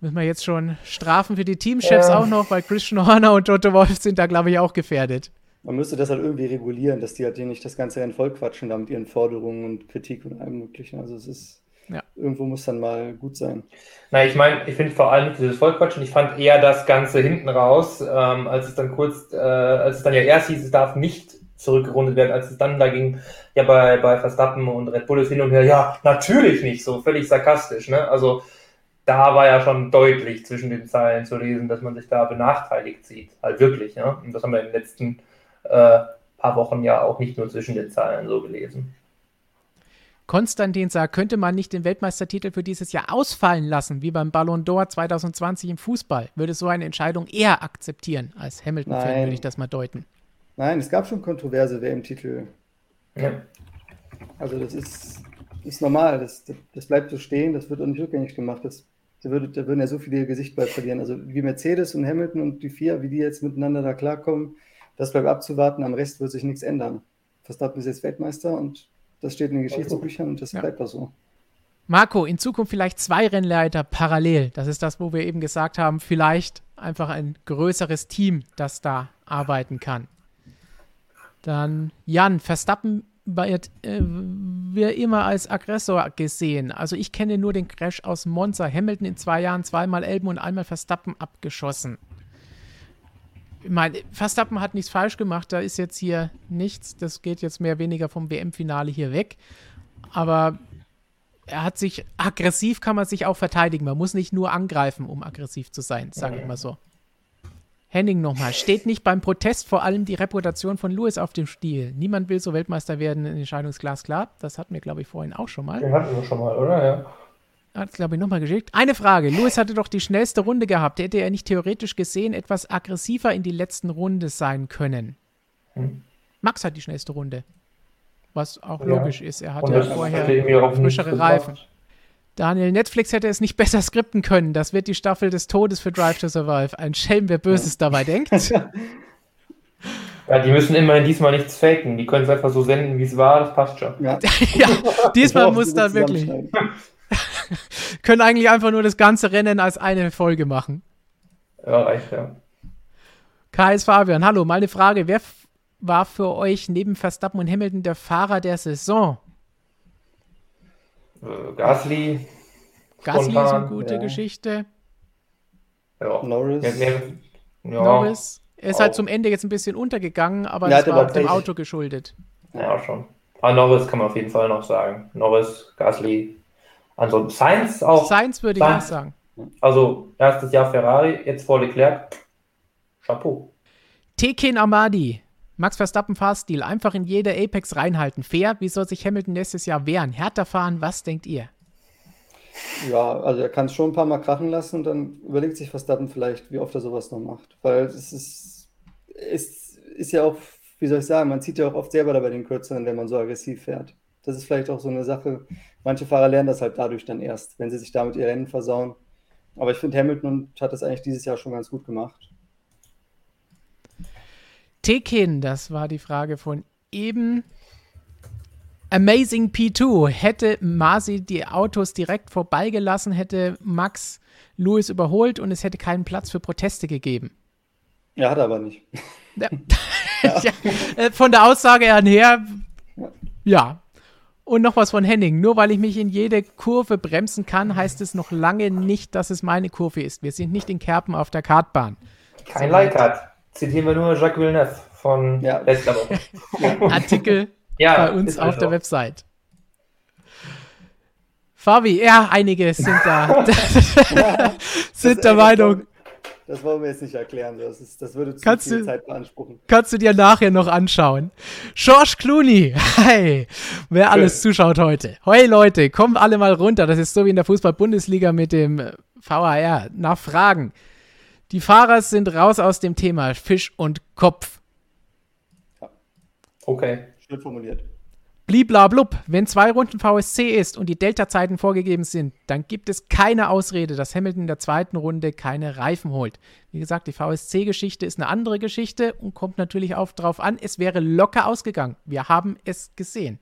Müssen wir jetzt schon Strafen für die Teamchefs Ja. auch noch, weil Christian Horner und Toto Wolf sind da, glaube ich, auch gefährdet. Man müsste das halt irgendwie regulieren, dass die halt hier nicht das ganze Rennen vollquatschen da mit ihren Forderungen und Kritik und allem möglichen. Also es ist, Ja. irgendwo muss dann mal gut sein. Na, ich meine, ich finde vor allem dieses Vollquatschen, ich fand eher das Ganze hinten raus, ähm, als es dann kurz, äh, als es dann ja erst hieß, es darf nicht zurückgerundet werden, als es dann da ging, ja bei, bei Verstappen und Red Bull ist hin und her, ja, natürlich nicht, so völlig sarkastisch, ne? Also da war ja schon deutlich zwischen den Zeilen zu lesen, dass man sich da benachteiligt sieht. Halt wirklich, ja. Und das haben wir in den letzten äh, paar Wochen ja auch nicht nur zwischen den Zeilen so gelesen. Konstantin sagt, könnte man nicht den Weltmeistertitel für dieses Jahr ausfallen lassen, wie beim Ballon d'Or 2020 im Fußball? Würde so eine Entscheidung eher akzeptieren. Als Hamilton-Fan würde ich das mal deuten. Nein, es gab schon kontroverse WM-Titel. Ja. Also das ist, ist normal, das, das bleibt so stehen, das wird auch nicht rückgängig gemacht. Das, da, würde, da würden ja so viele ihr Gesicht bei verlieren. Also wie Mercedes und Hamilton und die vier, wie die jetzt miteinander da klarkommen, das bleibt abzuwarten, am Rest wird sich nichts ändern. Verstappen ist jetzt Weltmeister und das steht in den Geschichtsbüchern und das Ja. bleibt auch so. Marco, in Zukunft vielleicht zwei Rennleiter parallel. Das ist das, wo wir eben gesagt haben, vielleicht einfach ein größeres Team, das da arbeiten kann. Dann Jan, Verstappen wird, äh, wird immer als Aggressor gesehen. Also ich kenne nur den Crash aus Monza. Hamilton in zwei Jahren zweimal Elben und einmal Verstappen abgeschossen. Ich meine, Verstappen hat nichts falsch gemacht, da ist jetzt hier nichts. Das geht jetzt mehr oder weniger vom WM-Finale hier weg. Aber er hat sich aggressiv kann man sich auch verteidigen. Man muss nicht nur angreifen, um aggressiv zu sein, sage ich mal so. Henning nochmal. Steht nicht beim Protest vor allem die Reputation von Lewis auf dem Stiel? Niemand will so Weltmeister werden, Entscheidungsglas klar. Das hatten wir, glaube ich, vorhin auch schon mal. Den hatten wir schon mal, oder? Ja. Hat es, glaube ich, nochmal geschickt. Eine Frage. Lewis hatte doch die schnellste Runde gehabt. Hätte er nicht theoretisch gesehen etwas aggressiver in die letzten Runde sein können? Hm. Max hat die schnellste Runde. Was auch Ja. logisch ist. Er hatte ja vorher frischere. Reifen. Daniel, Netflix hätte es nicht besser skripten können. Das wird die Staffel des Todes für Drive to Survive. Ein Schelm, wer Böses dabei denkt. Ja, die müssen immerhin diesmal nichts faken. Die können es einfach so senden, wie es war. Das passt schon. Ja, ja, diesmal muss sie da gut wirklich. Können eigentlich einfach nur das ganze Rennen als eine Folge machen. Ja, reicht, ja. KS Fabian, hallo, meine Frage. Wer war für euch neben Verstappen und Hamilton der Fahrer der Saison? Äh, Gasly. Gasly ist Spontan, eine gute ja. Geschichte. Ja. Norris. Ja, Norris. Er ist Auch. halt zum Ende jetzt ein bisschen untergegangen, aber Ja, das hat war dem. Auto geschuldet. ja, schon. Aber Norris kann man auf jeden Fall noch sagen. Norris, Gasly, Ansonsten Sainz auch. Sainz würde ich auch sagen. Also erstes Jahr Ferrari, jetzt vor Leclerc. Chapeau. Tekin Amadi. Max Verstappen Fahrstil. Einfach in jede Apex reinhalten. Fair. Wie soll sich Hamilton nächstes Jahr wehren? Härter fahren. Was denkt ihr? Ja, also er kann es schon ein paar Mal krachen lassen und dann überlegt sich Verstappen vielleicht, wie oft er sowas noch macht. Weil es ist, ist, ist ja auch, wie soll ich sagen, man zieht ja auch oft selber dabei den Kürzeren, wenn man so aggressiv fährt. Das ist vielleicht auch so eine Sache. Manche Fahrer lernen das halt dadurch dann erst, wenn sie sich damit ihr Rennen versauen. Aber ich finde, Hamilton hat das eigentlich dieses Jahr schon ganz gut gemacht. Tekin, das war die Frage von eben. Amazing P2. Hätte Masi die Autos direkt vorbeigelassen, hätte Max Lewis überholt und es hätte keinen Platz für Proteste gegeben. Ja, hat er aber nicht. Ja. ja. Äh, von der Aussage her, ja. Und noch was von Henning. Nur weil ich mich in jede Kurve bremsen kann, heißt es noch lange nicht, dass es meine Kurve ist. Wir sind nicht in Kerpen auf der Kartbahn. Kein so Leihkart. Zitieren wir nur Jacques Villeneuve von Ja. letzter Woche. Artikel Ja, bei uns auf der. Website. Fabi, ja, einige sind da, sind der Meinung, Das wollen wir jetzt nicht erklären. Das, ist, das würde zu Kannst viel du- Zeit beanspruchen. kannst du dir nachher noch anschauen. George Clooney, hi, wer alles zuschaut heute. Hey Leute, kommt alle mal runter. Das ist so wie in der Fußball-Bundesliga mit dem äh, VAR. Nach Fragen. Die Fahrer sind raus aus dem Thema Fisch und Kopf. Okay. Schön formuliert. Bliblablub, wenn zwei Runden VSC ist und die Delta-Zeiten vorgegeben sind, dann gibt es keine Ausrede, dass Hamilton in der zweiten Runde keine Reifen holt. Wie gesagt, die VSC-Geschichte ist eine andere Geschichte und kommt natürlich auch darauf an, es wäre locker ausgegangen. Wir haben es gesehen.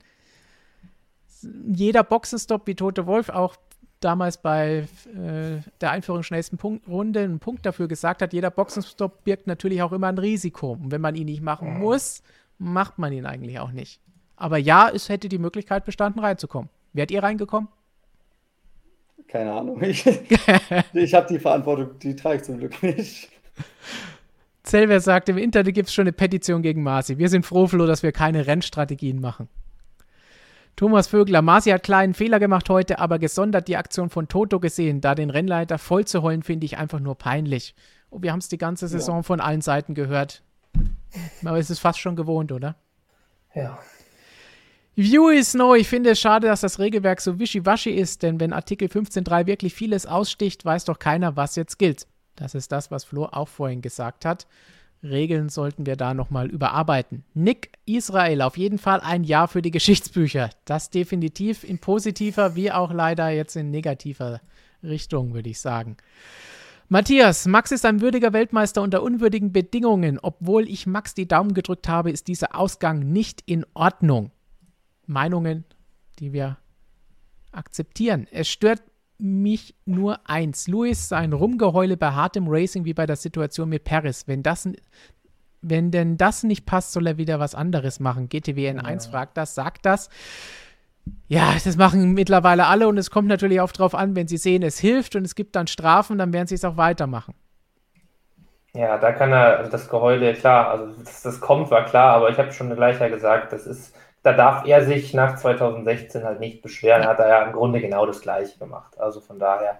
Jeder Boxenstopp wie Tote Wolf auch damals bei äh, der Einführung schnellsten Punkt Runde einen Punkt dafür gesagt hat, jeder Boxenstopp birgt natürlich auch immer ein Risiko. Und wenn man ihn nicht machen muss, macht man ihn eigentlich auch nicht. Aber ja, es hätte die Möglichkeit bestanden, reinzukommen. Wärt ihr reingekommen? Keine Ahnung. Ich, ich habe die Verantwortung, die trage ich zum Glück nicht. Zelver sagt, im Internet gibt es schon eine Petition gegen Marci. Wir sind froh, Flo, dass wir keine Rennstrategien machen. Thomas Vögler, Marci hat kleinen Fehler gemacht heute, aber gesondert die Aktion von Toto gesehen. Da den Rennleiter voll zu heulen, finde ich einfach nur peinlich. Und wir haben es die ganze Saison von allen Seiten gehört. Aber es ist fast schon gewohnt, oder? Ja. View is no. Ich finde es schade, dass das Regelwerk so wischiwaschi ist, denn wenn Artikel 15.3 wirklich vieles aussticht, weiß doch keiner, was jetzt gilt. Das ist das, was Flo auch vorhin gesagt hat. Regeln sollten wir da nochmal überarbeiten. Nick Israel, auf jeden Fall ein Ja für die Geschichtsbücher. Das definitiv in positiver wie auch leider jetzt in negativer Richtung, würde ich sagen. Matthias, Max ist ein würdiger Weltmeister unter unwürdigen Bedingungen. Obwohl ich Max die Daumen gedrückt habe, ist dieser Ausgang nicht in Ordnung. Meinungen, die wir akzeptieren. Es stört mich nur eins. Luis, sein Rumgeheule bei hartem Racing wie bei der Situation mit Paris. Wenn das, wenn denn das nicht passt, soll er wieder was anderes machen. GTWN 1 fragt das, sagt das. Ja, das machen mittlerweile alle und es kommt natürlich auch drauf an, wenn sie sehen, es hilft und es gibt dann Strafen, dann werden sie es auch weitermachen. Ja, da kann er, also das Geheule, klar, also dass das kommt, war klar, aber ich habe schon gleich ja gesagt, das ist, da darf er sich nach 2016 halt nicht beschweren. Er hat da ja im Grunde genau das Gleiche gemacht. Also von daher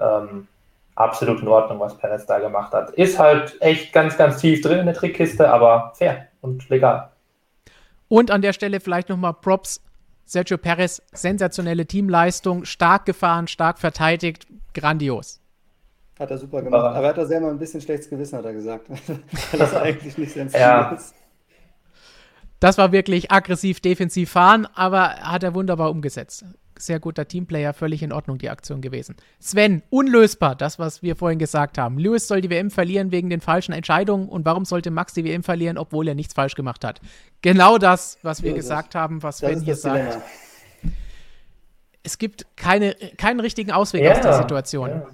ähm, absolut in Ordnung, was Perez da gemacht hat. Ist halt echt ganz, ganz tief drin in der Trickkiste, aber fair und legal. Und an der Stelle vielleicht nochmal Props. Sergio Perez, sensationelle Teamleistung, stark gefahren, stark verteidigt, grandios. Hat er super gemacht. Aber- Aber er hat da selber ein bisschen schlechtes Gewissen, hat er gesagt. Weil das eigentlich nicht sein Ziel Ja. ist. Das war wirklich aggressiv defensiv fahren, aber hat er wunderbar umgesetzt. Sehr guter Teamplayer, völlig in Ordnung die Aktion gewesen. Sven, unlösbar, das, was wir vorhin gesagt haben. Lewis soll die WM verlieren wegen den falschen Entscheidungen und warum sollte Max die WM verlieren, obwohl er nichts falsch gemacht hat? Genau das, was wir ist gesagt haben, was Sven hier sagt. Dilemma. Es gibt keine, keinen richtigen Ausweg Ja, aus der Situation. ja.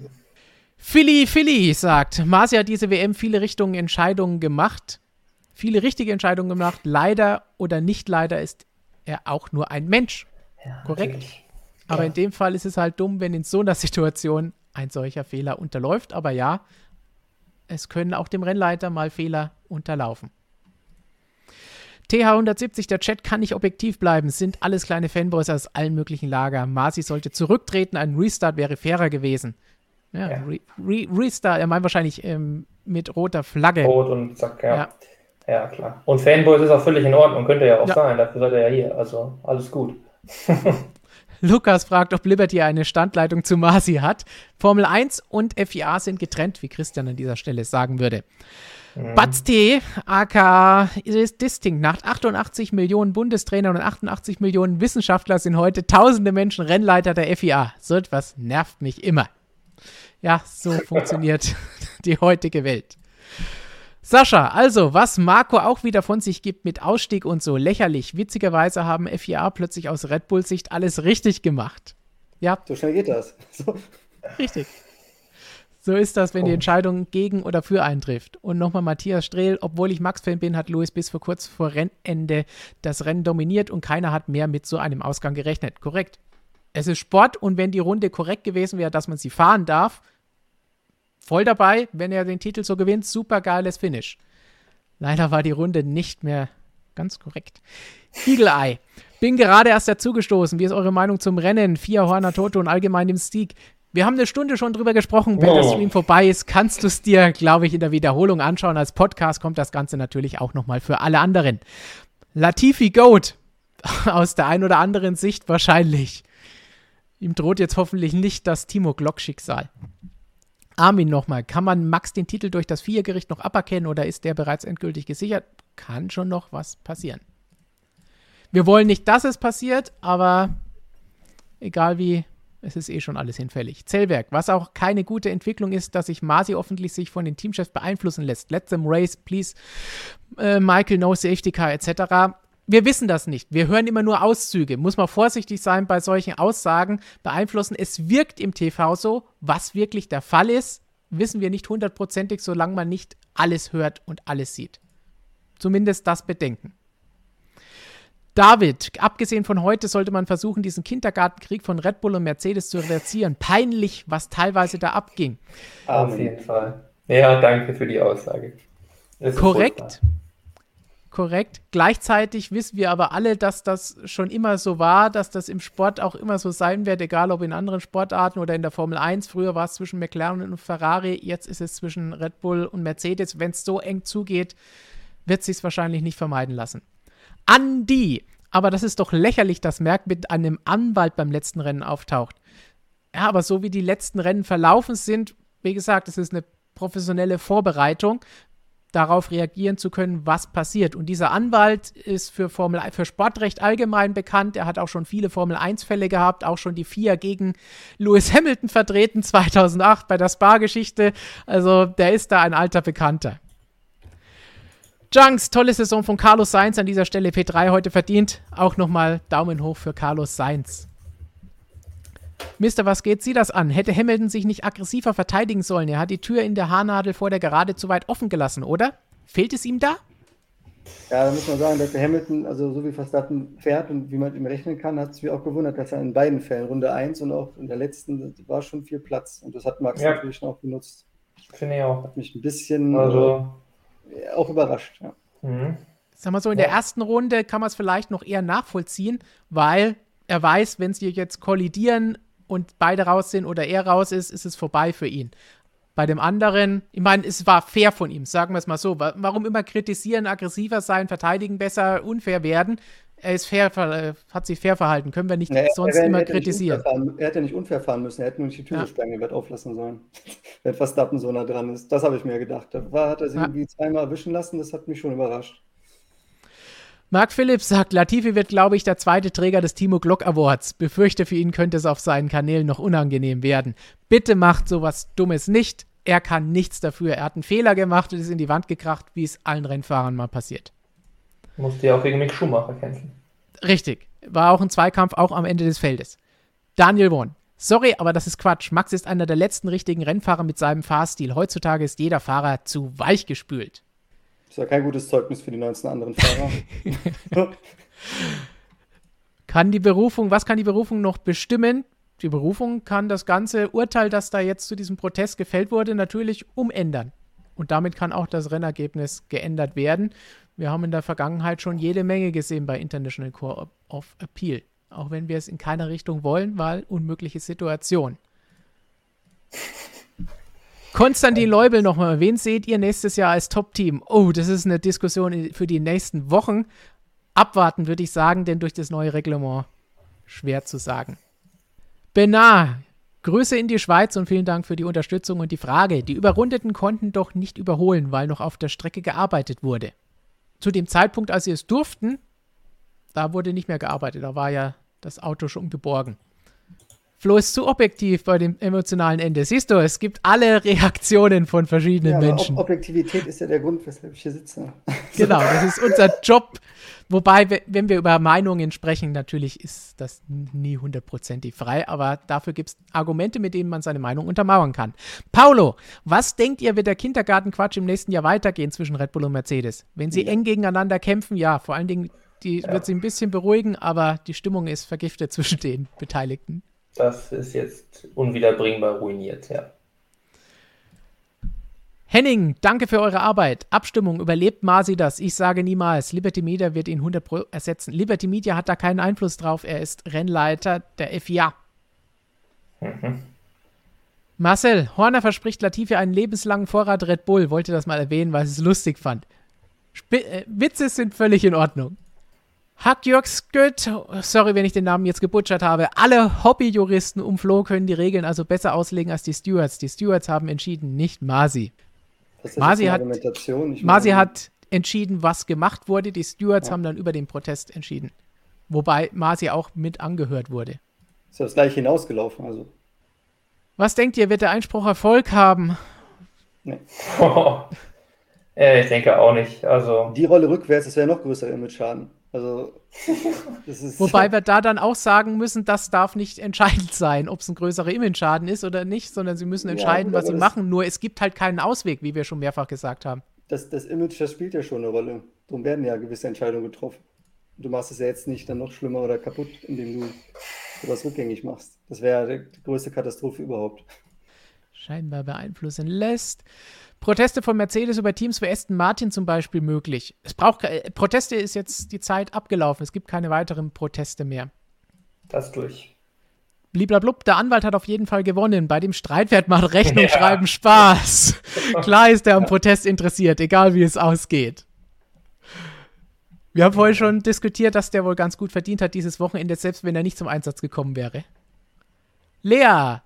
Philly, Philly sagt, Marci hat diese WM viele Richtungen Entscheidungen gemacht, viele richtige Entscheidungen gemacht. Leider oder nicht leider ist er auch nur ein Mensch. Ja, Korrekt. natürlich. Aber Ja. in dem Fall ist es halt dumm, wenn in so einer Situation ein solcher Fehler unterläuft. Aber ja, es können auch dem Rennleiter mal Fehler unterlaufen. TH170, der Chat kann nicht objektiv bleiben, sind alles kleine Fanboys aus allen möglichen Lagern. Masi sollte zurücktreten, ein Restart wäre fairer gewesen. Ja, ja. Re Re Restart, er meint wahrscheinlich ähm, mit roter Flagge. Rot und zack, ja. ja. Ja. klar. Und Fanboys ist auch völlig in Ordnung, könnte ja auch sein, dafür seid ihr ja hier. Also alles gut. Lukas fragt, ob Liberty eine Standleitung zu Masi hat. Formel 1 und FIA sind getrennt, wie Christian an dieser Stelle sagen würde. Mhm. Batz T, aka Distinct, nach 88 Millionen Bundestrainer und 88 Millionen Wissenschaftler sind heute tausende Menschen Rennleiter der FIA. So etwas nervt mich immer. Ja, so funktioniert die heutige Welt. Sascha, also, was Marco auch wieder von sich gibt mit Ausstieg und so, lächerlich. Witzigerweise haben FIA plötzlich aus Red Bull Sicht alles richtig gemacht. Ja. So schnell geht das. So. Richtig. So ist das, wenn oh. die Entscheidung gegen oder für eintrifft. Und nochmal Matthias Strehl, obwohl ich Max-Fan bin, hat Louis bis vor kurz vor Rennende das Rennen dominiert und keiner hat mehr mit so einem Ausgang gerechnet. Korrekt. Es ist Sport und wenn die Runde korrekt gewesen wäre, dass man sie fahren darf, voll dabei, wenn er den Titel so gewinnt. Super geiles Finish. Leider war die Runde nicht mehr ganz korrekt. Eagle Eye. Bin gerade erst dazugestoßen. Wie ist eure Meinung zum Rennen? Vier Horner Toto und allgemein dem Stieg. Wir haben eine Stunde schon drüber gesprochen. Wenn oh. der Stream vorbei ist, kannst du es dir, glaube ich, in der Wiederholung anschauen. Als Podcast kommt das Ganze natürlich auch nochmal für alle anderen. Latifi Goat. Aus der ein oder anderen Sicht wahrscheinlich. Ihm droht jetzt hoffentlich nicht das Timo Glock-Schicksal. Armin nochmal, kann man Max den Titel durch das Viergericht noch aberkennen oder ist der bereits endgültig gesichert? Kann schon noch was passieren. Wir wollen nicht, dass es passiert, aber egal wie, es ist eh schon alles hinfällig. Zellwerk, was auch keine gute Entwicklung ist, dass sich Masi offensichtlich sich von den Teamchefs beeinflussen lässt. Let them race, please. Äh, Michael, no safety car, etc wir wissen das nicht. Wir hören immer nur Auszüge. Muss man vorsichtig sein bei solchen Aussagen, beeinflussen. Es wirkt im TV so. Was wirklich der Fall ist, wissen wir nicht hundertprozentig, solange man nicht alles hört und alles sieht. Zumindest das bedenken. David, abgesehen von heute sollte man versuchen, diesen Kindergartenkrieg von Red Bull und Mercedes zu reduzieren. Peinlich, was teilweise da abging. Auf jeden Fall. Ja, danke für die Aussage. Korrekt korrekt. Gleichzeitig wissen wir aber alle, dass das schon immer so war, dass das im Sport auch immer so sein wird, egal ob in anderen Sportarten oder in der Formel 1. Früher war es zwischen McLaren und Ferrari, jetzt ist es zwischen Red Bull und Mercedes. Wenn es so eng zugeht, wird sich wahrscheinlich nicht vermeiden lassen. Andy, aber das ist doch lächerlich, dass Merck mit einem Anwalt beim letzten Rennen auftaucht. Ja, aber so wie die letzten Rennen verlaufen sind, wie gesagt, es ist eine professionelle Vorbereitung darauf reagieren zu können, was passiert. Und dieser Anwalt ist für Formel für Sportrecht allgemein bekannt. Er hat auch schon viele Formel 1 Fälle gehabt, auch schon die vier gegen Lewis Hamilton vertreten 2008 bei der Spa-Geschichte. Also der ist da ein alter Bekannter. Junks, tolle Saison von Carlos Sainz an dieser Stelle P3 heute verdient. Auch nochmal Daumen hoch für Carlos Sainz. Mister, was geht Sie das an? Hätte Hamilton sich nicht aggressiver verteidigen sollen? Er hat die Tür in der Haarnadel vor der Gerade zu weit offen gelassen, oder? Fehlt es ihm da? Ja, da muss man sagen, dass der Hamilton, also so wie Verstappen fährt und wie man ihm rechnen kann, hat es mich auch gewundert, dass er in beiden Fällen, Runde 1 und auch in der letzten, war schon viel Platz. Und das hat Max ja. natürlich auch genutzt. Finde ich auch. Hat mich ein bisschen also. äh, auch überrascht. Ja. Mhm. Sag mal so, in ja. der ersten Runde kann man es vielleicht noch eher nachvollziehen, weil er weiß, wenn sie jetzt kollidieren, und beide raus sind oder er raus ist, ist es vorbei für ihn. Bei dem anderen, ich meine, es war fair von ihm, sagen wir es mal so. Warum immer kritisieren, aggressiver sein, verteidigen, besser, unfair werden? Er ist fair, äh, hat sich fair verhalten. Können wir nicht ja, sonst er, er, immer kritisieren. Er hätte nicht unfair fahren müssen. Er hätte nur nicht die Tür ja. sprengen wird auflassen sollen. Wenn Verstappen so nah dran ist. Das habe ich mir gedacht. Da war, hat er sich ja. irgendwie zweimal erwischen lassen. Das hat mich schon überrascht. Mark Phillips sagt, Latifi wird, glaube ich, der zweite Träger des Timo Glock Awards. Befürchte, für ihn könnte es auf seinen Kanälen noch unangenehm werden. Bitte macht sowas Dummes nicht. Er kann nichts dafür. Er hat einen Fehler gemacht und ist in die Wand gekracht, wie es allen Rennfahrern mal passiert. Musste ja auch gegen Mick Schumacher kämpfen. Richtig. War auch ein Zweikampf, auch am Ende des Feldes. Daniel Wohn. Sorry, aber das ist Quatsch. Max ist einer der letzten richtigen Rennfahrer mit seinem Fahrstil. Heutzutage ist jeder Fahrer zu weich gespült. Ist ja kein gutes Zeugnis für die 19 anderen Fahrer. kann die Berufung, was kann die Berufung noch bestimmen? Die Berufung kann das ganze Urteil, das da jetzt zu diesem Protest gefällt wurde, natürlich umändern. Und damit kann auch das Rennergebnis geändert werden. Wir haben in der Vergangenheit schon jede Menge gesehen bei International Core of Appeal. Auch wenn wir es in keiner Richtung wollen, weil unmögliche Situation. Konstantin Leubel nochmal. Wen seht ihr nächstes Jahr als Top-Team? Oh, das ist eine Diskussion für die nächsten Wochen. Abwarten, würde ich sagen, denn durch das neue Reglement schwer zu sagen. Benar, Grüße in die Schweiz und vielen Dank für die Unterstützung und die Frage. Die Überrundeten konnten doch nicht überholen, weil noch auf der Strecke gearbeitet wurde. Zu dem Zeitpunkt, als sie es durften, da wurde nicht mehr gearbeitet. Da war ja das Auto schon geborgen. Flo ist zu objektiv bei dem emotionalen Ende. Siehst du, es gibt alle Reaktionen von verschiedenen ja, Menschen. Ob Objektivität ist ja der Grund, weshalb ich hier sitze. Genau, das ist unser Job. Wobei, wenn wir über Meinungen sprechen, natürlich ist das nie hundertprozentig frei, aber dafür gibt es Argumente, mit denen man seine Meinung untermauern kann. Paulo, was denkt ihr, wird der Kindergartenquatsch im nächsten Jahr weitergehen zwischen Red Bull und Mercedes? Wenn sie ja. eng gegeneinander kämpfen, ja, vor allen Dingen, die ja. wird sie ein bisschen beruhigen, aber die Stimmung ist vergiftet zwischen den Beteiligten. Das ist jetzt unwiederbringbar ruiniert, ja. Henning, danke für eure Arbeit. Abstimmung, überlebt Masi das? Ich sage niemals. Liberty Media wird ihn 100 Pro ersetzen. Liberty Media hat da keinen Einfluss drauf. Er ist Rennleiter der FIA. Mhm. Marcel, Horner verspricht Latifi einen lebenslangen Vorrat Red Bull. Wollte das mal erwähnen, weil es lustig fand. Sp äh, Witze sind völlig in Ordnung. Hackjörg Skött, sorry, wenn ich den Namen jetzt gebutschert habe. Alle Hobbyjuristen um Flo können die Regeln also besser auslegen als die Stewards. Die Stewards haben entschieden, nicht Masi. Masi hat, Masi hat entschieden, was gemacht wurde. Die Stewards ja. haben dann über den Protest entschieden. Wobei Masi auch mit angehört wurde. Ist das gleich hinausgelaufen, also. Was denkt ihr, wird der Einspruch Erfolg haben? Nee. Ja, ich denke auch nicht. Also die Rolle rückwärts, das wäre noch größer Image-Schaden. Also, Wobei wir da dann auch sagen müssen, das darf nicht entscheidend sein, ob es ein größerer Image-Schaden ist oder nicht, sondern sie müssen entscheiden, ja, gut, was sie machen. Nur es gibt halt keinen Ausweg, wie wir schon mehrfach gesagt haben. Das, das Image, das spielt ja schon eine Rolle. Darum werden ja gewisse Entscheidungen getroffen. Du machst es ja jetzt nicht dann noch schlimmer oder kaputt, indem du sowas rückgängig machst. Das wäre die größte Katastrophe überhaupt. Scheinbar beeinflussen lässt. Proteste von Mercedes über Teams wie Aston Martin zum Beispiel möglich. Es braucht äh, Proteste ist jetzt die Zeit abgelaufen. Es gibt keine weiteren Proteste mehr. Das durch. Bliblablub, der Anwalt hat auf jeden Fall gewonnen. Bei dem Streitwert macht Rechnung ja. schreiben Spaß. Klar ist er am Protest interessiert, egal wie es ausgeht. Wir haben vorhin schon diskutiert, dass der wohl ganz gut verdient hat dieses Wochenende, selbst wenn er nicht zum Einsatz gekommen wäre. Lea,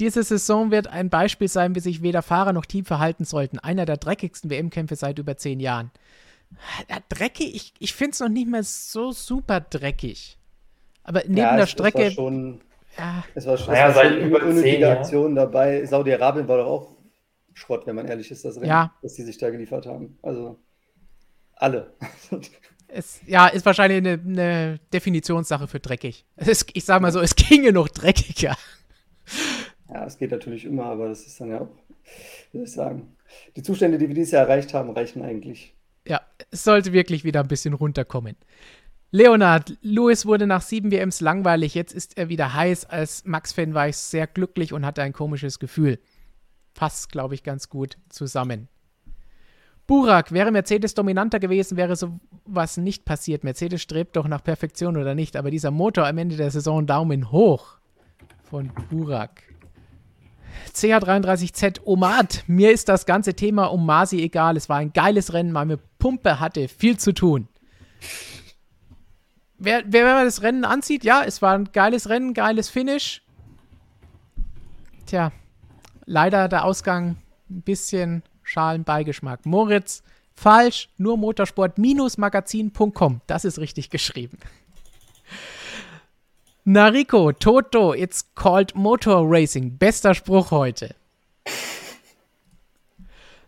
diese Saison wird ein Beispiel sein, wie sich weder Fahrer noch Team verhalten sollten. Einer der dreckigsten WM-Kämpfe seit über zehn Jahren. Ja, dreckig, ich, ich finde es noch nicht mehr so super dreckig. Aber neben ja, der es, Strecke. Es war schon, ja. es war, es naja, war schon über unnötige Aktionen dabei. Saudi-Arabien war doch auch Schrott, wenn man ehrlich ist, das Rennen, ja. dass die sich da geliefert haben. Also alle. Es, ja, ist wahrscheinlich eine, eine Definitionssache für dreckig. Es, ich sage mal so, es ginge noch dreckiger. Ja, es geht natürlich immer, aber das ist dann ja auch, soll ich sagen, die Zustände, die wir dieses Jahr erreicht haben, reichen eigentlich. Ja, es sollte wirklich wieder ein bisschen runterkommen. Leonard, Lewis wurde nach sieben WMs langweilig, jetzt ist er wieder heiß. Als Max-Fan war ich sehr glücklich und hatte ein komisches Gefühl. Passt, glaube ich, ganz gut zusammen. Burak, wäre Mercedes dominanter gewesen, wäre sowas nicht passiert. Mercedes strebt doch nach Perfektion oder nicht, aber dieser Motor am Ende der Saison Daumen hoch von Burak. CH33Z Omad. Mir ist das ganze Thema um Masi egal. Es war ein geiles Rennen. Meine Pumpe hatte viel zu tun. Wer, wer das Rennen ansieht, ja, es war ein geiles Rennen, geiles Finish. Tja, leider der Ausgang ein bisschen Schalenbeigeschmack. Moritz, falsch, nur motorsport-magazin.com. Das ist richtig geschrieben. Nariko, Toto, it's called Motor Racing. Bester Spruch heute.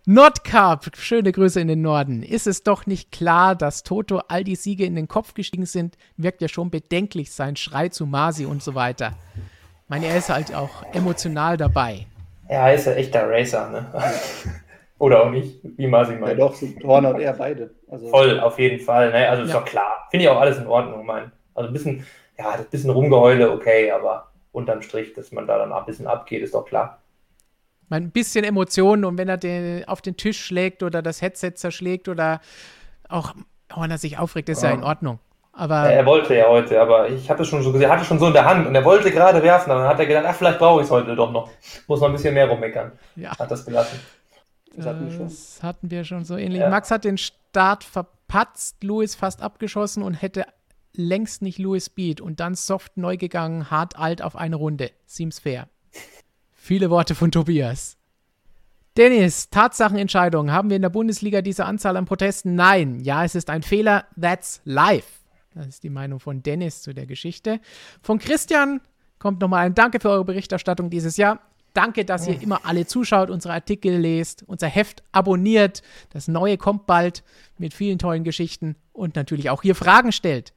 Nordcup, schöne Grüße in den Norden. Ist es doch nicht klar, dass Toto all die Siege in den Kopf gestiegen sind? Wirkt ja schon bedenklich sein Schrei zu Masi und so weiter. Ich meine, er ist halt auch emotional dabei. Ja, er ist ja echter Racer, ne? Oder auch nicht, wie Masi meint. Ja, doch, sind Horner und er beide. Also Voll, auf jeden Fall. Ne? Also ist doch klar. Finde ich auch alles in Ordnung, mein. Also ein bisschen ja, das bisschen Rumgeheule, okay, aber unterm Strich, dass man da dann ein bisschen abgeht, ist doch klar. Ein bisschen Emotionen und wenn er den auf den Tisch schlägt oder das Headset zerschlägt oder auch Horner sich aufregt, ist ja, Ja. in Ordnung. Aber er wollte ja heute, aber ich habe es schon so gesehen, er hatte schon so in der Hand und er wollte gerade werfen, aber dann hat er gedacht, ach, vielleicht brauche ich es heute doch noch. Muss noch ein bisschen mehr rummeckern. ja, Hat das gelassen. Das hatten wir schon. das hatten wir schon so ähnlich. Ja. Max hat den Start verpatzt, Lewis fast abgeschossen und hätte längst nicht Lewis Speed und dann soft neu gegangen, hart alt auf eine Runde. Seems fair. Viele Worte von Tobias. Dennis, Tatsachenentscheidung. Haben wir in der Bundesliga diese Anzahl an Protesten? Nein. Ja, es ist ein Fehler. That's life. Das ist die Meinung von Dennis zu der Geschichte. Von Christian kommt nochmal ein Danke für eure Berichterstattung dieses Jahr. Danke, dass ihr immer alle zuschaut, unsere Artikel lest, unser Heft abonniert. Das neue kommt bald mit vielen tollen Geschichten und natürlich auch hier Fragen stellt.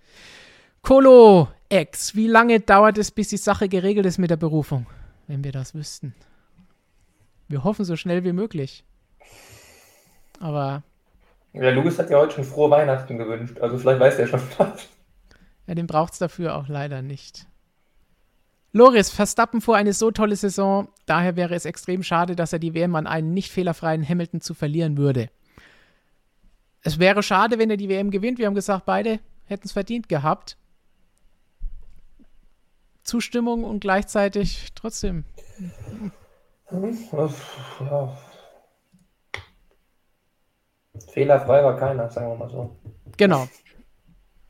Colo X, wie lange dauert es, bis die Sache geregelt ist mit der Berufung? Wenn wir das wüssten. Wir hoffen so schnell wie möglich. Aber Ja, Louis hat ja heute schon frohe Weihnachten gewünscht, also vielleicht weiß der schon was. Ja, den braucht es dafür auch leider nicht. Loris, Verstappen fuhr eine so tolle Saison, daher wäre es extrem schade, dass er die WM an einen nicht fehlerfreien Hamilton zu verlieren würde. Es wäre schade, wenn er die WM gewinnt. Wir haben gesagt, beide hätten es verdient gehabt. Zustimmung und gleichzeitig trotzdem. Ja. Fehlerfrei war keiner, sagen wir mal so. Genau.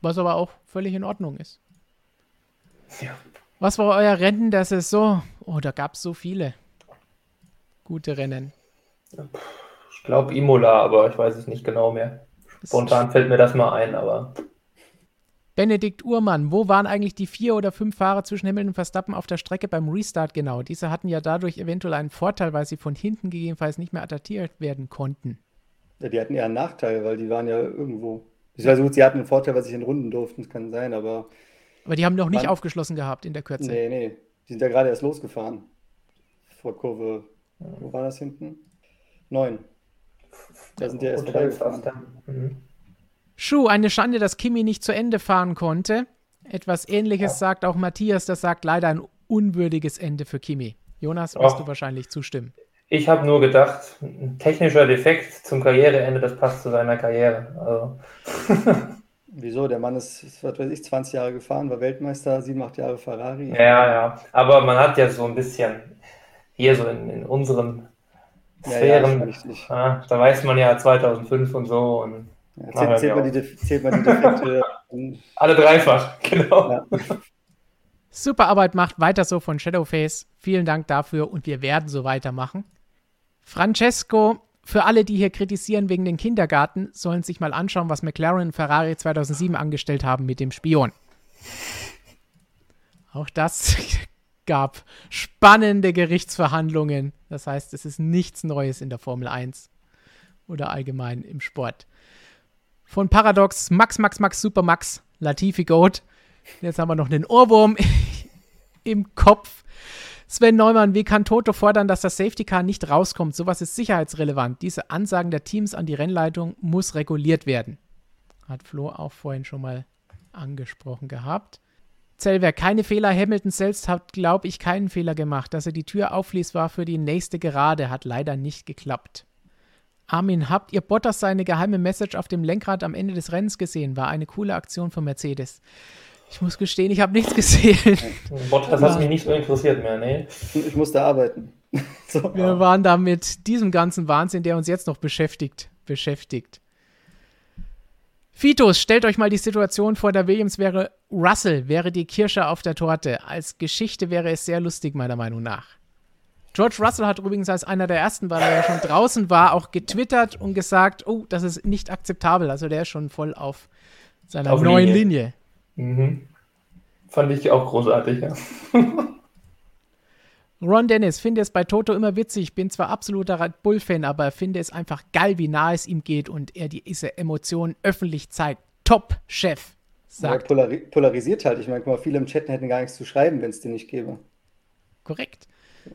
Was aber auch völlig in Ordnung ist. Ja. Was war euer Rennen der Saison? Oh, da gab es so viele gute Rennen. Ich glaube Imola, aber ich weiß es nicht genau mehr. Spontan fällt mir das mal ein, aber Benedikt Uhrmann, wo waren eigentlich die vier oder fünf Fahrer zwischen Hamilton und Verstappen auf der Strecke beim Restart genau? Diese hatten ja dadurch eventuell einen Vorteil, weil sie von hinten gegebenenfalls nicht mehr attackiert werden konnten. Ja, die hatten eher einen Nachteil, weil die waren ja irgendwo. Ich weiß gut, sie hatten einen Vorteil, weil sie in Runden durften, das kann sein, aber Aber die haben noch nicht Wann? aufgeschlossen gehabt in der Kürze. nee, nee. Die sind ja gerade erst losgefahren. Vor Kurve, wo war das hinten? Neun. Da sind die erst vorbeigefahren. Mhm. Schuh, eine Schande, dass Kimi nicht zu Ende fahren konnte. Etwas ähnliches sagt auch Matthias, das sagt leider ein unwürdiges Ende für Kimi. Jonas, wirst Ach. du wahrscheinlich zustimmen. Ich habe nur gedacht, ein technischer Defekt zum Karriereende, das passt zu seiner Karriere. Also, Wieso? Der Mann ist, was weiß ich, 20 Jahre gefahren, war Weltmeister, sieben, acht Jahre Ferrari. ja, ja. Aber man hat ja so ein bisschen hier so in, in unseren ja, ja, Sphären, richtig. ah, da weiß man ja 2005 und so und Ja, zählt, zählt, man die, zählt man die Defekte. alle dreifach, genau. ja. Super Arbeit macht, weiter so von Shadowface. Vielen Dank dafür und wir werden so weitermachen. Francesco, für alle, die hier kritisieren wegen den Kindergarten, sollen sich mal anschauen, was McLaren und Ferrari 2007 angestellt haben mit dem Spion. Auch das gab spannende Gerichtsverhandlungen. Das heißt, es ist nichts Neues in der Formel 1 oder allgemein im Sport. Von Paradox, Max, Max, Max, Super Max, Latifi Goat. Jetzt haben wir noch einen Ohrwurm im Kopf. Sven Neumann, wie kann Toto fordern, dass das Safety Car nicht rauskommt? Sowas ist sicherheitsrelevant. Diese Ansagen der Teams an die Rennleitung muss reguliert werden. Hat Flo auch vorhin schon mal angesprochen gehabt. Zellwerk, keine Fehler. Hamilton selbst hat, glaube ich, keinen Fehler gemacht. Dass er die Tür aufließ, war für die nächste Gerade. Hat leider nicht geklappt. Armin, habt ihr Bottas seine geheime Message auf dem Lenkrad am Ende des Rennens gesehen? War eine coole Aktion von Mercedes. Ich muss gestehen, ich habe nichts gesehen. Bottas hat mich nicht so interessiert mehr, nee. Ich musste arbeiten. so. Wir waren da mit diesem ganzen Wahnsinn, der uns jetzt noch beschäftigt, beschäftigt. Fitos, stellt euch mal die Situation vor, der Williams wäre Russell, wäre die Kirsche auf der Torte. Als Geschichte wäre es sehr lustig, meiner Meinung nach. George Russell hat übrigens als einer der ersten, weil er ja schon draußen war, auch getwittert und gesagt, oh, das ist nicht akzeptabel. Also der ist schon voll auf seiner Auf neuen Linie. Linie. Mhm. Fand ich auch großartig, ja. Ron Dennis, finde es bei Toto immer witzig. Bin zwar absoluter Red Bull-Fan, aber finde es einfach geil, wie nah es ihm geht und er diese Emotionen öffentlich zeigt. Top-Chef, Ja, sagt. polari polarisiert halt. Ich meine, guck mal, viele im Chat hätten gar nichts zu schreiben, wenn es den nicht gäbe. Korrekt.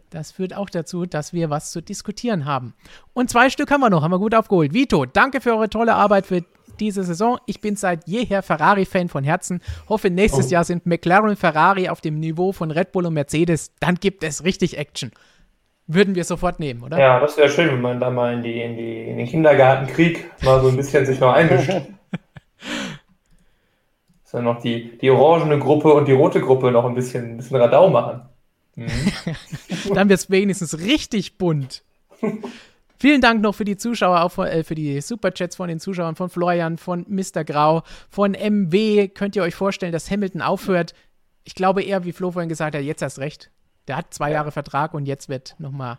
Das führt auch dazu, dass wir was zu diskutieren haben. Und zwei Stück haben wir noch, haben wir gut aufgeholt. Vito, danke für eure tolle Arbeit für diese Saison. Ich bin seit jeher Ferrari-Fan von Herzen. Hoffe, nächstes Oh. Jahr sind McLaren und Ferrari auf dem Niveau von Red Bull und Mercedes. Dann gibt es richtig Action. Würden wir sofort nehmen, oder? Ja, das wäre schön, wenn man da mal in, die, in, die, in den Kindergartenkrieg mal so ein bisschen sich noch einmischt. Sollen noch die, die orangene Gruppe und die rote Gruppe noch ein bisschen, ein bisschen Radau machen. Mhm. Dann wird es wenigstens richtig bunt. Vielen Dank noch für die Zuschauer, auch für, äh, für die Superchats von den Zuschauern, von Florian, von Mr. Grau, von MW. Könnt ihr euch vorstellen, dass Hamilton aufhört? Ich glaube eher, wie Flo vorhin gesagt hat, jetzt erst recht. Der hat zwei ja. Jahre Vertrag und jetzt wird nochmal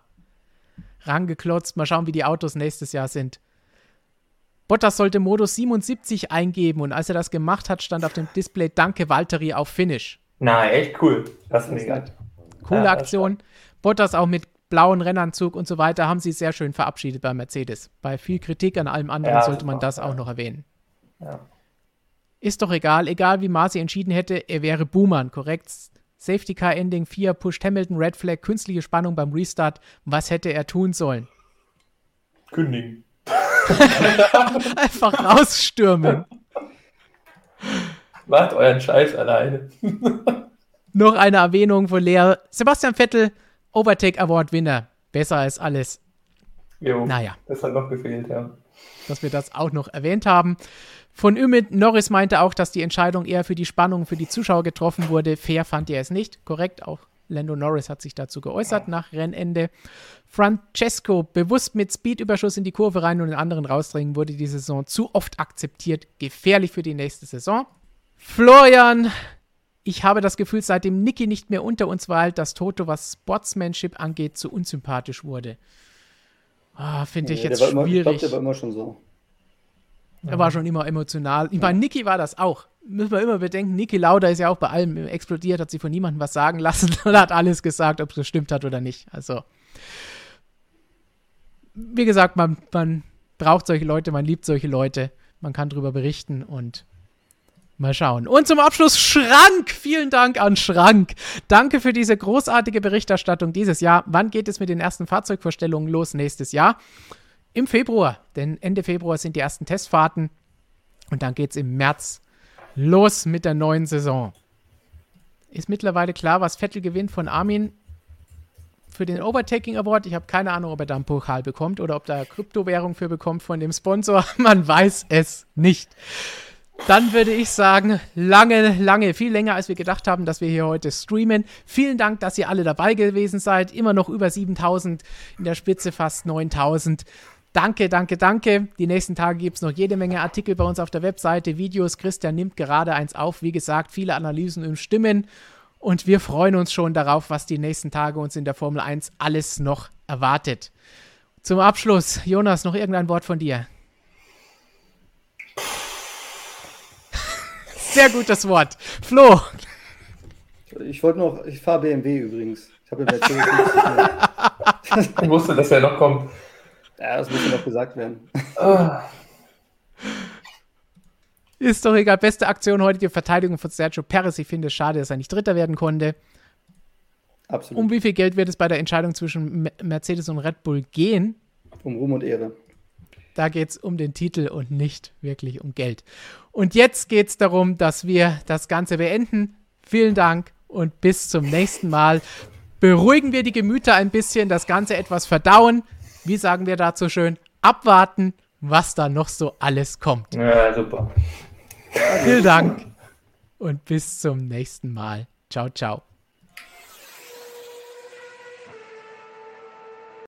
rangeklotzt. Mal schauen, wie die Autos nächstes Jahr sind. Bottas sollte Modus 77 eingeben und als er das gemacht hat, stand auf dem Display Danke Valtteri auf Finish. Na, echt cool. Das ist mega. Coole ja, Aktion. Bottas auch mit blauen Rennanzug und so weiter haben sie sehr schön verabschiedet bei Mercedes. Bei viel Kritik an allem anderen ja, sollte man das auch noch erwähnen. Ja. Ist doch egal, egal wie Masi entschieden hätte, er wäre Boomern, korrekt? Safety Car Ending 4 pusht Hamilton, Red Flag, künstliche Spannung beim Restart. Was hätte er tun sollen? Kündigen. Einfach rausstürmen. Macht euren Scheiß alleine. Noch eine Erwähnung von Lea. Sebastian Vettel, Overtake Award Winner. Besser als alles. Jo, naja. Das hat noch gefehlt, ja. Dass wir das auch noch erwähnt haben. Von Ümit Norris meinte auch, dass die Entscheidung eher für die Spannung für die Zuschauer getroffen wurde. Fair fand er es nicht. Korrekt, auch Lando Norris hat sich dazu geäußert nach Rennende. Francesco, bewusst mit Speedüberschuss in die Kurve rein und den anderen rausdrängen, wurde die Saison zu oft akzeptiert. Gefährlich für die nächste Saison. Florian, ich habe das Gefühl, seitdem Niki nicht mehr unter uns war, halt, dass Toto, was Sportsmanship angeht, zu unsympathisch wurde. Ah, Finde ich ja, jetzt schwierig. Immer, ich glaube, der war immer schon so. Er war schon immer emotional. Ich meine, Niki war das auch. Müssen wir immer bedenken, Niki Lauda ist ja auch bei allem explodiert, hat sich von niemandem was sagen lassen und hat alles gesagt, ob es gestimmt hat oder nicht. Also, wie gesagt, man, man braucht solche Leute, man liebt solche Leute, man kann darüber berichten und Mal schauen. Und zum Abschluss Schrank. Vielen Dank an Schrank. Danke für diese großartige Berichterstattung dieses Jahr. Wann geht es mit den ersten Fahrzeugvorstellungen los nächstes Jahr? Im Februar, denn Ende Februar sind die ersten Testfahrten und dann geht es im März los mit der neuen Saison. Ist mittlerweile klar, was Vettel gewinnt von Armin für den Overtaking Award. Ich habe keine Ahnung, ob er da einen Pokal bekommt oder ob da Kryptowährung für bekommt von dem Sponsor. Man weiß es nicht. Dann würde ich sagen, lange, lange, viel länger, als wir gedacht haben, dass wir hier heute streamen. Vielen Dank, dass ihr alle dabei gewesen seid. Immer noch über 7000, in der Spitze fast 9000. Danke, danke, danke. Die nächsten Tage gibt es noch jede Menge Artikel bei uns auf der Webseite, Videos. Christian nimmt gerade eins auf. Wie gesagt, viele Analysen und Stimmen. Und wir freuen uns schon darauf, was die nächsten Tage uns in der Formel 1 alles noch erwartet. Zum Abschluss, Jonas, noch irgendein Wort von dir? Sehr gutes Wort. Flo. Ich wollte noch, ich fahre BMW übrigens. Ich habe Mercedes Ich wusste, dass er noch kommt. Ja, das muss ja noch gesagt werden. Ist doch egal. Beste Aktion heute die Verteidigung von Sergio Perez. Ich finde es schade, dass er nicht Dritter werden konnte. Absolut. Um wie viel Geld wird es bei der Entscheidung zwischen Mercedes und Red Bull gehen? Um Ruhm und Ehre. Da geht es um den Titel und nicht wirklich um Geld. Und jetzt geht es darum, dass wir das Ganze beenden. Vielen Dank und bis zum nächsten Mal. Beruhigen wir die Gemüter ein bisschen, das Ganze etwas verdauen. Wie sagen wir dazu schön? Abwarten, was da noch so alles kommt. Ja, super. Vielen Dank und bis zum nächsten Mal. Ciao, ciao.